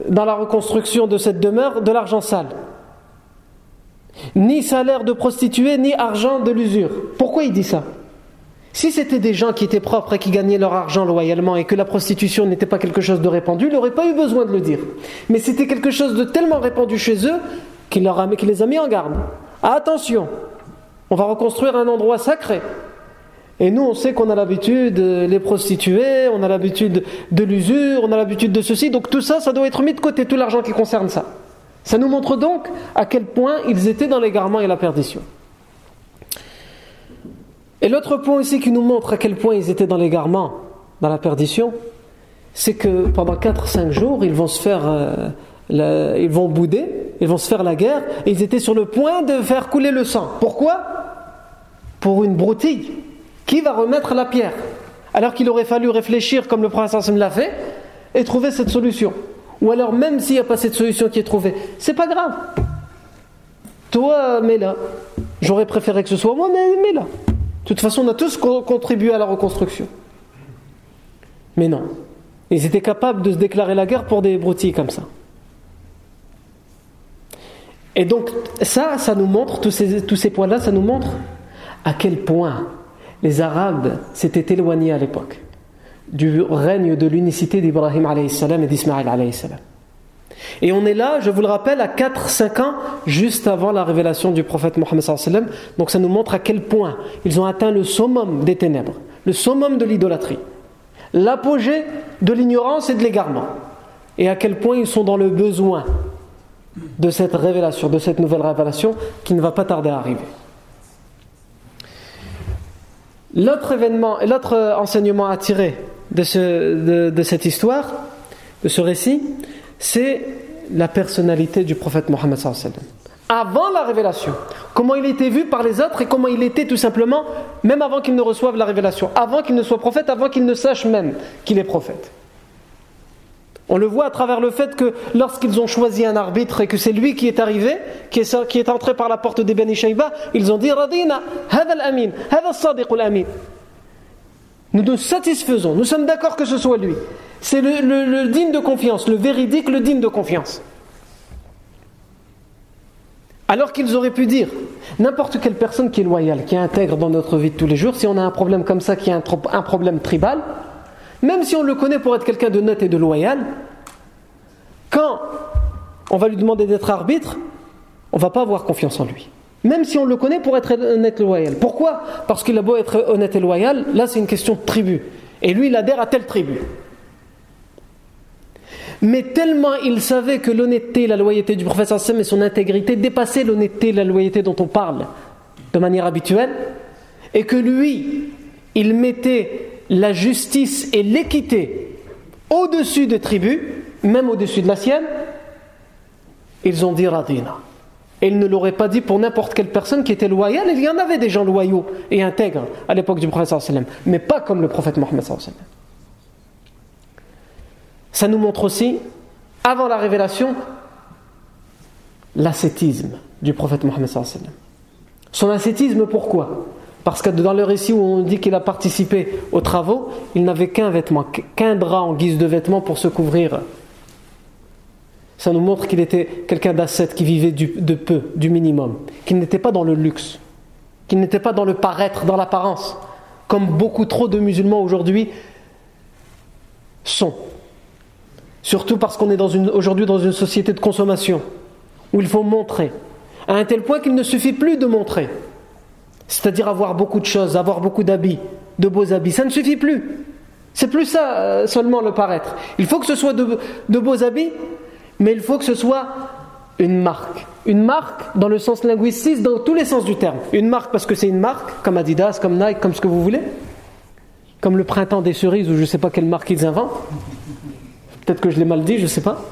dans la reconstruction de cette demeure de l'argent sale. Ni salaire de prostituée, ni argent de l'usure. Pourquoi il dit ça? Si c'était des gens qui étaient propres et qui gagnaient leur argent loyalement et que la prostitution n'était pas quelque chose de répandu, il n'aurait pas eu besoin de le dire. Mais c'était quelque chose de tellement répandu chez eux qu'il, les a mis en garde. Attention, on va reconstruire un endroit sacré. Et nous, on sait qu'on a l'habitude de les prostituer, on a l'habitude de l'usure, on a l'habitude de ceci. Donc tout ça, ça doit être mis de côté, tout l'argent qui concerne ça. Ça nous montre donc à quel point ils étaient dans l'égarement et la perdition. Et l'autre point aussi qui nous montre à quel point ils étaient dans l'égarement, dans la perdition, c'est que pendant 4-5 jours, ils vont se faire, euh, ils vont bouder, ils vont se faire la guerre, et ils étaient sur le point de faire couler le sang. Pourquoi? Pour une broutille. Qui va remettre la pierre? Alors qu'il aurait fallu réfléchir comme le prince l'a fait et trouver cette solution. Ou alors même s'il n'y a pas cette solution qui est trouvée, c'est pas grave. Toi, mets-la. J'aurais préféré que ce soit moi, mais mets-la. De toute façon, on a tous contribué à la reconstruction. Mais non. Ils étaient capables de se déclarer la guerre pour des broutilles comme ça. Et donc, ça, ça nous montre, tous ces, points-là, ça nous montre à quel point les Arabes s'étaient éloignés à l'époque du règne de l'unicité d'Ibrahim et d'Ismaël Et on est là, je vous le rappelle, à 4-5 ans, juste avant la révélation du prophète Mohammed. Donc ça nous montre à quel point ils ont atteint le summum des ténèbres, le summum de l'idolâtrie, l'apogée de l'ignorance et de l'égarement. Et à quel point ils sont dans le besoin de cette révélation, de cette nouvelle révélation qui ne va pas tarder à arriver. L'autre événement, l'autre enseignement à tirer de, ce, de, cette histoire, de ce récit, c'est la personnalité du prophète Mohammed avant la révélation, comment il était vu par les autres et comment il était tout simplement, même avant qu'il ne reçoive la révélation, avant qu'il ne soit prophète, avant qu'il ne sache même qu'il est prophète. On le voit à travers le fait que lorsqu'ils ont choisi un arbitre et que c'est lui qui est arrivé, qui est, entré par la porte des Beni ils ont dit Radina, amin, amin. Nous nous satisfaisons, nous sommes d'accord que ce soit lui. C'est le, digne de confiance, le véridique, le digne de confiance. Alors qu'ils auraient pu dire, n'importe quelle personne qui est loyale, qui intègre dans notre vie de tous les jours, si on a un problème comme ça, qui est un problème tribal, même si on le connaît pour être quelqu'un de net et de loyal, quand on va lui demander d'être arbitre, on ne va pas avoir confiance en lui. Même si on le connaît pour être honnête et loyal. Pourquoi? Parce qu'il a beau être honnête et loyal, là c'est une question de tribu. Et lui, il adhère à telle tribu. Mais tellement il savait que l'honnêteté et la loyauté du prophète Sam et son intégrité dépassaient l'honnêteté et la loyauté dont on parle de manière habituelle, et que lui, il mettait la justice et l'équité au-dessus des tribus, même au-dessus de la sienne, ils ont dit Radina. Et ils ne l'auraient pas dit pour n'importe quelle personne qui était loyale. Il y en avait des gens loyaux et intègres à l'époque du prophète mais pas comme le prophète Mohammed Ça nous montre aussi, avant la révélation, l'ascétisme du prophète Mohammed Son ascétisme, pourquoi? Parce que dans le récit où on dit qu'il a participé aux travaux, il n'avait qu'un vêtement, qu'un drap en guise de vêtement pour se couvrir. Ça nous montre qu'il était quelqu'un d'ascète qui vivait de peu, du minimum, qu'il n'était pas dans le luxe, qu'il n'était pas dans le paraître, dans l'apparence, comme beaucoup trop de musulmans aujourd'hui sont. Surtout parce qu'on est aujourd'hui dans une société de consommation où il faut montrer, à un tel point qu'il ne suffit plus de montrer. C'est-à-dire avoir beaucoup de choses, avoir beaucoup d'habits, de beaux habits. Ça ne suffit plus. C'est plus ça euh, seulement le paraître. Il faut que ce soit de, beaux habits, mais il faut que ce soit une marque. Une marque dans le sens linguistique, dans tous les sens du terme. Une marque parce que c'est une marque, comme Adidas, comme Nike, comme ce que vous voulez. Comme le printemps des cerises, ou je ne sais pas quelle marque ils inventent. Peut-être que je l'ai mal dit, je ne sais pas.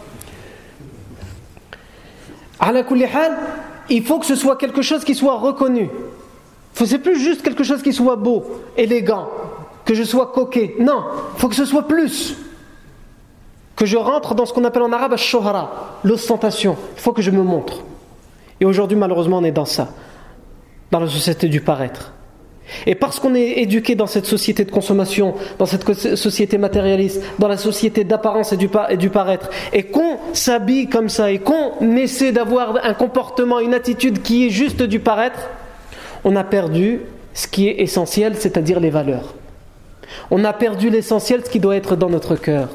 Il faut que ce soit quelque chose qui soit reconnu. C'est plus juste quelque chose qui soit beau, élégant, que je sois coquet. Non, il faut que ce soit plus. Que je rentre dans ce qu'on appelle en arabe shohara, l'ostentation. Il faut que je me montre. Et aujourd'hui, malheureusement, on est dans ça, dans la société du paraître. Et parce qu'on est éduqué dans cette société de consommation, dans cette société matérialiste, dans la société d'apparence et et du paraître, et qu'on s'habille comme ça, et qu'on essaie d'avoir un comportement, une attitude qui est juste du paraître, on a perdu ce qui est essentiel, c'est-à-dire les valeurs. On a perdu l'essentiel, ce qui doit être dans notre cœur.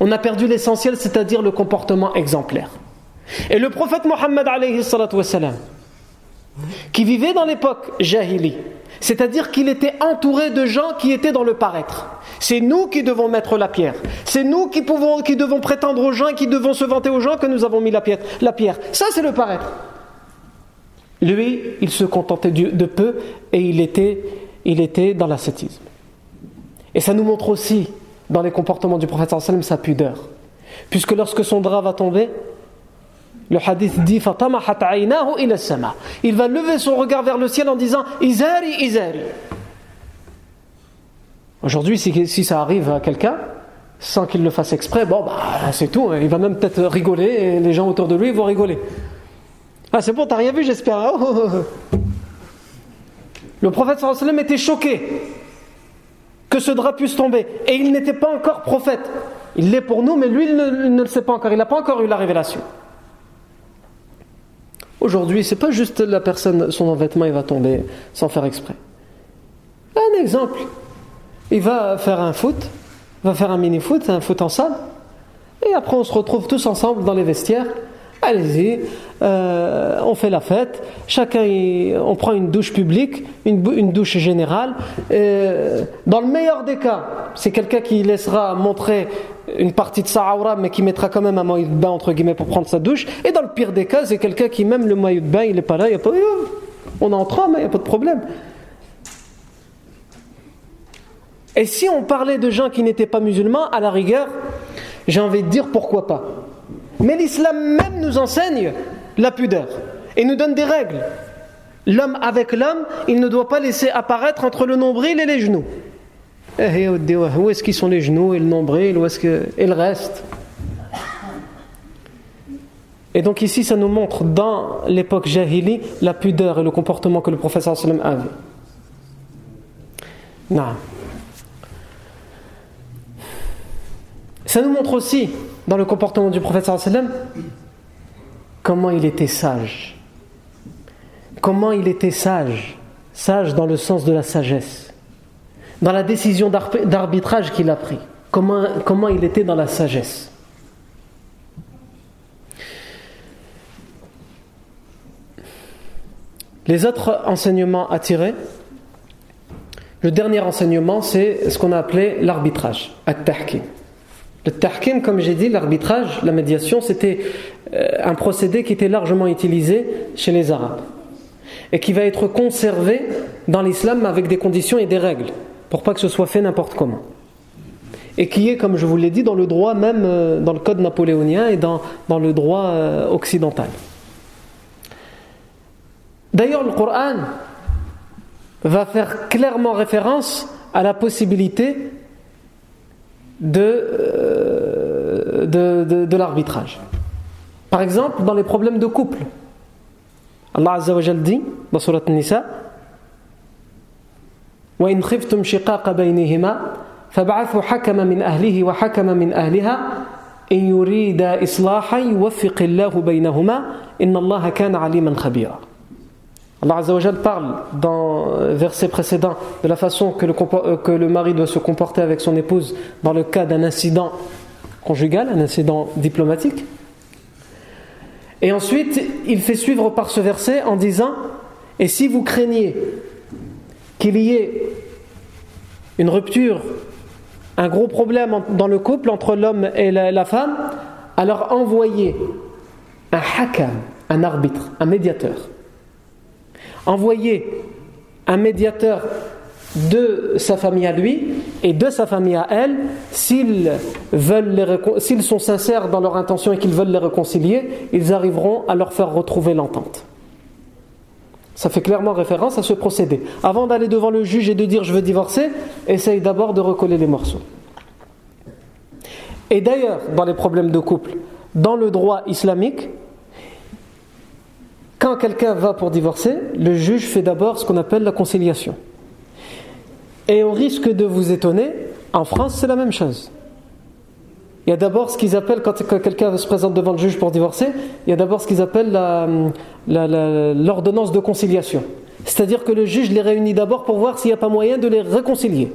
On a perdu l'essentiel, c'est-à-dire le comportement exemplaire. Et le prophète Mohammed, qui vivait dans l'époque jahili, C'est-à-dire qu'il était entouré de gens qui étaient dans le paraître. C'est nous qui devons mettre la pierre. C'est nous qui, pouvons, qui devons prétendre aux gens, qui devons se vanter aux gens que nous avons mis la pierre. La pierre. Ça, c'est le paraître. Lui, il se contentait de peu et il était, il était dans l'ascétisme. Et ça nous montre aussi, dans les comportements du prophète sallam, sa pudeur. Puisque lorsque son drap va tomber, le hadith dit Il va lever son regard vers le ciel en disant Izari, Izari. Aujourd'hui, si, ça arrive à quelqu'un, sans qu'il le fasse exprès, bon, bah, c'est tout. Hein. Il va même peut-être rigoler et les gens autour de lui vont rigoler. Ah, c'est bon, t'as rien vu, j'espère. Oh. Le prophète sallam était choqué que ce drap puisse tomber. Et il n'était pas encore prophète. Il l'est pour nous, mais lui, il ne, le sait pas encore. Il n'a pas encore eu la révélation. Aujourd'hui, c'est pas juste la personne, son vêtement, il va tomber sans faire exprès. Un exemple. Il va faire un foot, va faire un mini-foot, un foot en salle, et après on se retrouve tous ensemble dans les vestiaires. Allez-y, euh, on fait la fête, chacun on prend une douche publique, une, douche générale. dans le meilleur des cas, c'est quelqu'un qui laissera montrer une partie de sa aura, mais qui mettra quand même un maillot de bain entre guillemets pour prendre sa douche. Et dans le pire des cas, c'est quelqu'un qui même le maillot de bain, il n'est pas là, il y a pas, on entre mais il n'y a pas de problème. Et si on parlait de gens qui n'étaient pas musulmans, à la rigueur, j'ai envie de dire pourquoi pas. Mais l'islam même nous enseigne la pudeur et nous donne des règles. L'homme avec l'homme, il ne doit pas laisser apparaître entre le nombril et les genoux. Eh, eh, où est-ce qu'ils sont les genoux et le nombril? Où est-ce que... Et le reste? Et donc ici, ça nous montre dans l'époque jahili la pudeur et le comportement que le professeur sallam avait. Non. Ça nous montre aussi, dans le comportement du prophète comment il était sage. Comment il était sage. Sage dans le sens de la sagesse. Dans la décision d'arbitrage qu'il a pris. Comment, comment il était dans la sagesse. Les autres enseignements à tirer, le dernier enseignement, c'est ce qu'on a appelé l'arbitrage, at-tahkim. Le tahkim, comme j'ai dit, l'arbitrage, la médiation, c'était euh, un procédé qui était largement utilisé chez les Arabes et qui va être conservé dans l'islam avec des conditions et des règles pour pas que ce soit fait n'importe comment. Et qui est, comme je vous l'ai dit, dans le droit même, euh, dans le code napoléonien et dans, dans le droit euh, occidental. D'ailleurs, le Coran va faire clairement référence à la possibilité euh, de, de, de, l'arbitrage. Par exemple, dans les problèmes de couple, Allah Azza wa Jal dit dans Surat Nisa وإن خفتم شقاق بينهما فابعثوا حكما من أهله وحكما من أهلها إن يريد إصلاحا يوفق الله بينهما إن الله كان عليما خبيرا Allah Azzawajal parle dans le verset précédent de la façon que le, euh, que le mari doit se comporter avec son épouse dans le cas d'un incident conjugal, un incident diplomatique. Et ensuite, il fait suivre par ce verset en disant Et si vous craignez qu'il y ait une rupture, un gros problème dans le couple entre l'homme et la, femme, alors envoyez un hakam, un arbitre, un médiateur envoyer un médiateur de sa famille à lui et de sa famille à elle, s'ils veulent s'ils sont sincères dans leur intention et qu'ils veulent les réconcilier, ils arriveront à leur faire retrouver l'entente. Ça fait clairement référence à ce procédé. Avant d'aller devant le juge et de dire je veux divorcer, essaye d'abord de recoller les morceaux. Et d'ailleurs, dans les problèmes de couple, dans le droit islamique, quand quelqu'un va pour divorcer, le juge fait d'abord ce qu'on appelle la conciliation. Et au risque de vous étonner, en France, c'est la même chose. Il y a d'abord ce qu'ils appellent, quand quelqu'un se présente devant le juge pour divorcer, il y a d'abord ce qu'ils appellent l'ordonnance de conciliation. C'est-à-dire que le juge les réunit d'abord pour voir s'il n'y a pas moyen de les réconcilier.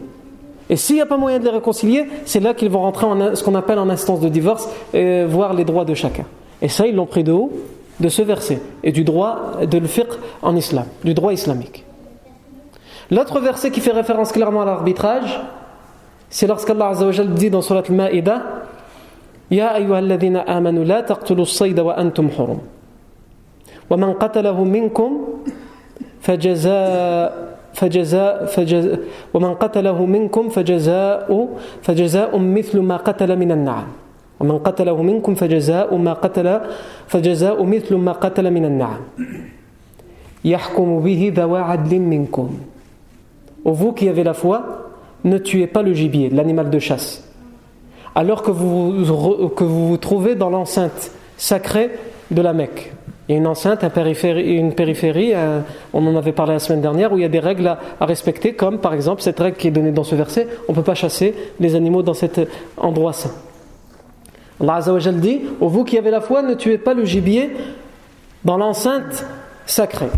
Et s'il n'y a pas moyen de les réconcilier, c'est là qu'ils vont rentrer en ce qu'on appelle en instance de divorce et voir les droits de chacun. Et ça, ils l'ont pris de haut de ce verset et du droit de le fiqh en islam, du droit islamique. L'autre verset qui fait référence clairement à l'arbitrage, c'est lorsqu'Allah Azzawajal dit dans Surat Al-Ma'ida Ya ayyuhalladhina amanu la taqtulu as-sayda wa antum hurum. Wa man qatalahu minkum فجزاء فجزاء فجزاء ومن قتله منكم فجزاء فجزاء مثل ما قتل من النعم ومن قتله منكم فجزاء ما قتل فجزاء مثل ما قتل من النعم يحكم به ذوى عدل منكم vous qui avez la foi, ne tuez pas le gibier, l'animal de chasse. Alors que vous, vous trouvez dans l'enceinte sacrée de la Mecque. Il y a une enceinte, une périphérie, on en avait parlé la semaine dernière, où il y a des règles à, respecter, comme par exemple cette règle qui est donnée dans ce verset, on ne peut pas chasser les animaux dans cet endroit saint. Allah dit, vous qui avez la foi, ne tuez pas le gibier dans l'enceinte sacrée.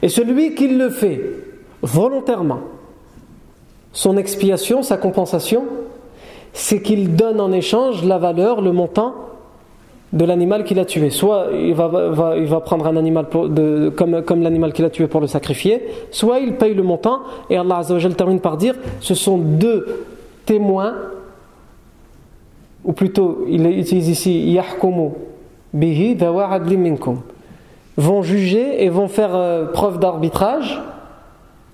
Et celui qui le fait volontairement, son expiation, sa compensation, c'est qu'il donne en échange la valeur, le montant de l'animal qu'il a tué. Soit il va, prendre un animal comme l'animal qu'il a tué pour le sacrifier, soit il paye le montant. Et Allah Azzawajal termine par dire ce sont deux témoins, ou plutôt il utilise ici yahkumu bihi minkum, vont juger et vont faire euh, preuve d'arbitrage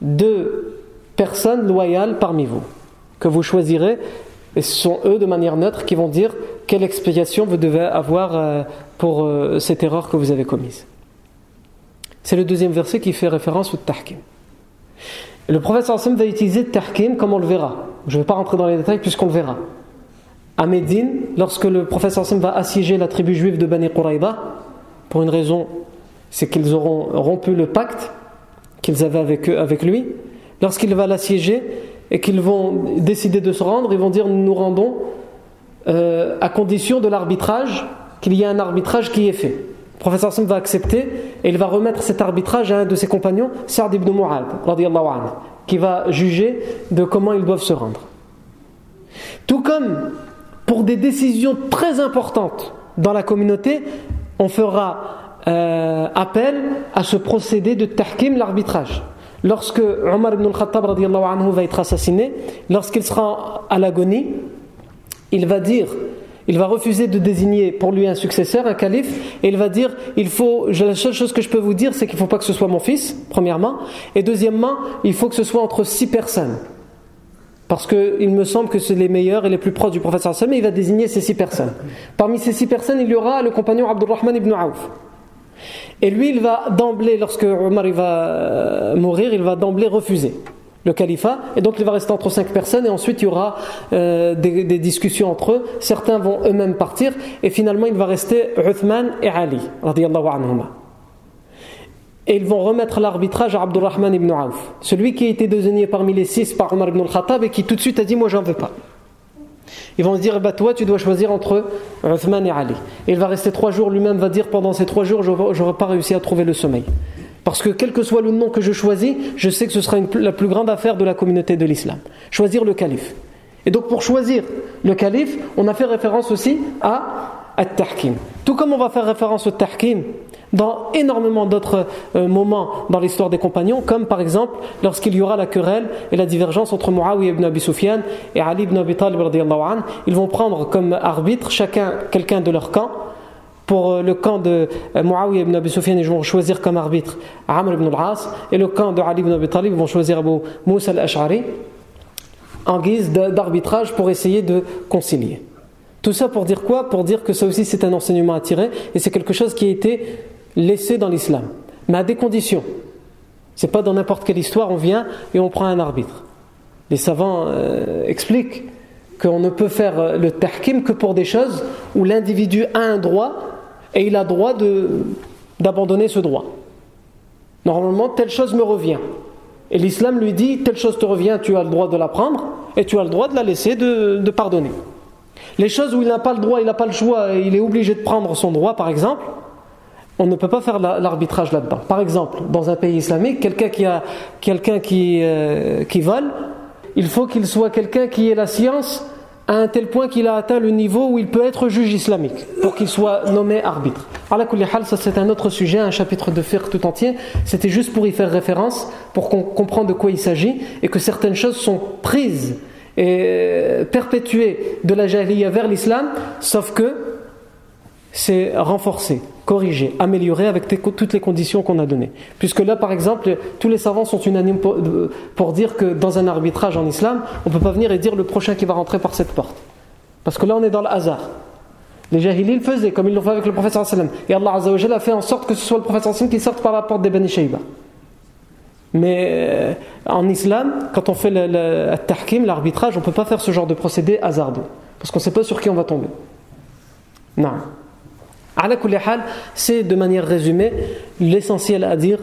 deux personnes loyales parmi vous, que vous choisirez et ce sont eux, de manière neutre, qui vont dire quelle explication vous devez avoir euh, pour euh, cette erreur que vous avez commise. C'est le deuxième verset qui fait référence au tahkim. Le prophète sallam va utiliser tahkim comme on le verra. Je ne vais pas rentrer dans les détails puisqu'on le verra. À Médine, lorsque le prophète sallam va assiéger la tribu juive de Bani Quraïba, pour une raison, c'est qu'ils auront rompu le pacte qu'ils avaient avec, eux, avec lui. Lorsqu'il va l'assiéger, et qu'ils vont décider de se rendre, ils vont dire nous nous rendons euh, à condition de l'arbitrage, qu'il y ait un arbitrage qui est fait. Le professeur Sam va accepter et il va remettre cet arbitrage à un de ses compagnons, Sa'd ibn Mu'ad, qui va juger de comment ils doivent se rendre. Tout comme pour des décisions très importantes dans la communauté, on fera euh, appel à ce procédé de tahkim, l'arbitrage lorsque Omar ibn al-Khattab anhu va être assassiné, lorsqu'il sera à l'agonie, il va dire, il va refuser de désigner pour lui un successeur, un calife, et il va dire, il faut, la seule chose que je peux vous dire, c'est qu'il ne faut pas que ce soit mon fils, premièrement, et deuxièmement, il faut que ce soit entre six personnes. Parce qu'il me semble que c'est les meilleurs et les plus proches du professeur mais il va désigner ces six personnes. Parmi ces six personnes, il y aura le compagnon Abdurrahman ibn Auf. Et lui, il va d'emblée, lorsque Omar va euh, mourir, il va d'emblée refuser le califat, et donc il va rester entre cinq personnes, et ensuite il y aura euh, des, discussions entre eux. Certains vont eux-mêmes partir, et finalement il va rester Uthman et Ali, Et ils vont remettre l'arbitrage à Abdurrahman ibn Auf, celui qui a été désigné parmi les six par Omar ibn al-Khattab et qui tout de suite a dit Moi j'en veux pas. Ils vont se dire, bah, toi, tu dois choisir entre Uthman et Ali. Et il va rester trois jours, lui-même va dire, pendant ces trois jours, je n'aurai pas réussi à trouver le sommeil. Parce que quel que soit le nom que je choisis, je sais que ce sera la plus grande affaire de la communauté de l'islam. Choisir le calife. Et donc pour choisir le calife, on a fait référence aussi à At-Tahkim. Tout comme on va faire référence au Tahkim dans énormément d'autres euh, moments dans l'histoire des compagnons, comme par exemple lorsqu'il y aura la querelle et la divergence entre Muawiyah ibn Abi Sufyan et Ali ibn Abi Talib, ils vont prendre comme arbitre chacun quelqu'un de leur camp. Pour euh, le camp de euh, Muawiyah ibn Abi Sufyan, ils vont choisir comme arbitre Amr ibn al-As, et le camp de Ali ibn Abi Talib, ils vont choisir Abu Moussa al-Ash'ari en guise d'arbitrage pour essayer de concilier. Tout ça pour dire quoi? Pour dire que ça aussi c'est un enseignement à tirer et c'est quelque chose qui a été laissé dans l'islam, mais à des conditions. C'est pas dans n'importe quelle histoire, on vient et on prend un arbitre. Les savants euh, expliquent qu'on ne peut faire euh, le tahkim que pour des choses où l'individu a un droit et il a droit d'abandonner ce droit. Normalement, telle chose me revient. Et l'islam lui dit, telle chose te revient, tu as le droit de la prendre et tu as le droit de la laisser, de pardonner. Les choses où il n'a pas le droit, il n'a pas le choix, il est obligé de prendre son droit, par exemple, on ne peut pas faire l'arbitrage là-dedans. Par exemple, dans un pays islamique, quelqu'un qui, a, quelqu'un euh, qui vole, il faut qu'il soit quelqu'un qui ait la science à un tel point qu'il a atteint le niveau où il peut être juge islamique pour qu'il soit nommé arbitre. ça c'est un autre sujet, un chapitre de fiqh tout entier. C'était juste pour y faire référence, pour qu'on comprenne de quoi il s'agit et que certaines choses sont prises et perpétuées de la jahiliya vers l'islam, sauf que c'est renforcé, corrigé, amélioré avec toutes les conditions qu'on a données. Puisque là, par exemple, tous les savants sont unanimes pour, dire que dans un arbitrage en islam, on ne peut pas venir et dire le prochain qui va rentrer par cette porte. Parce que là, on est dans le hasard. Les jahili le faisaient, comme ils l'ont fait avec le prophète sallam. Et Allah a fait en sorte que ce soit le prophète sallam qui sorte par la porte des Bani Shayba. Mais euh, en islam, quand on fait le, le, l'arbitrage, on ne peut pas faire ce genre de procédé hasardeux. Parce qu'on ne sait pas sur qui on va tomber. Non c'est de manière résumée l'essentiel à dire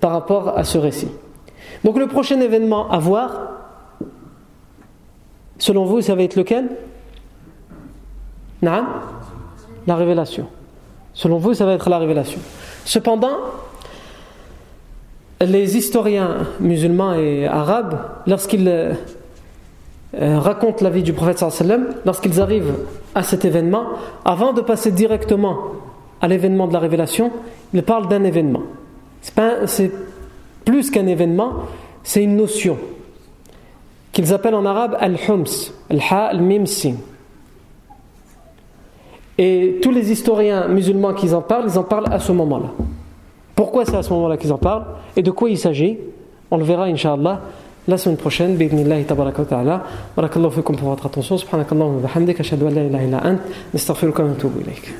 par rapport à ce récit. Donc le prochain événement à voir, selon vous, ça va être lequel? La révélation. Selon vous, ça va être la révélation. Cependant, les historiens musulmans et arabes, lorsqu'ils euh, racontent la vie du prophète lorsqu'ils arrivent à cet événement, avant de passer directement à l'événement de la révélation, il parle d'un événement. C'est plus qu'un événement, c'est une notion qu'ils appellent en arabe al-hums, al-ha, al-mim, sin. Et tous les historiens musulmans qui en parlent, ils en parlent à ce moment-là. Pourquoi c'est à ce moment-là qu'ils en parlent et de quoi il s'agit On le verra, inshallah la semaine prochaine باذن tabarak wa ta'ala barakallahu fikum pour votre attention subhanakallahu wa bihamdika ashhadu an la ilaha illa ant nastaghfiruka wa natubu ilayk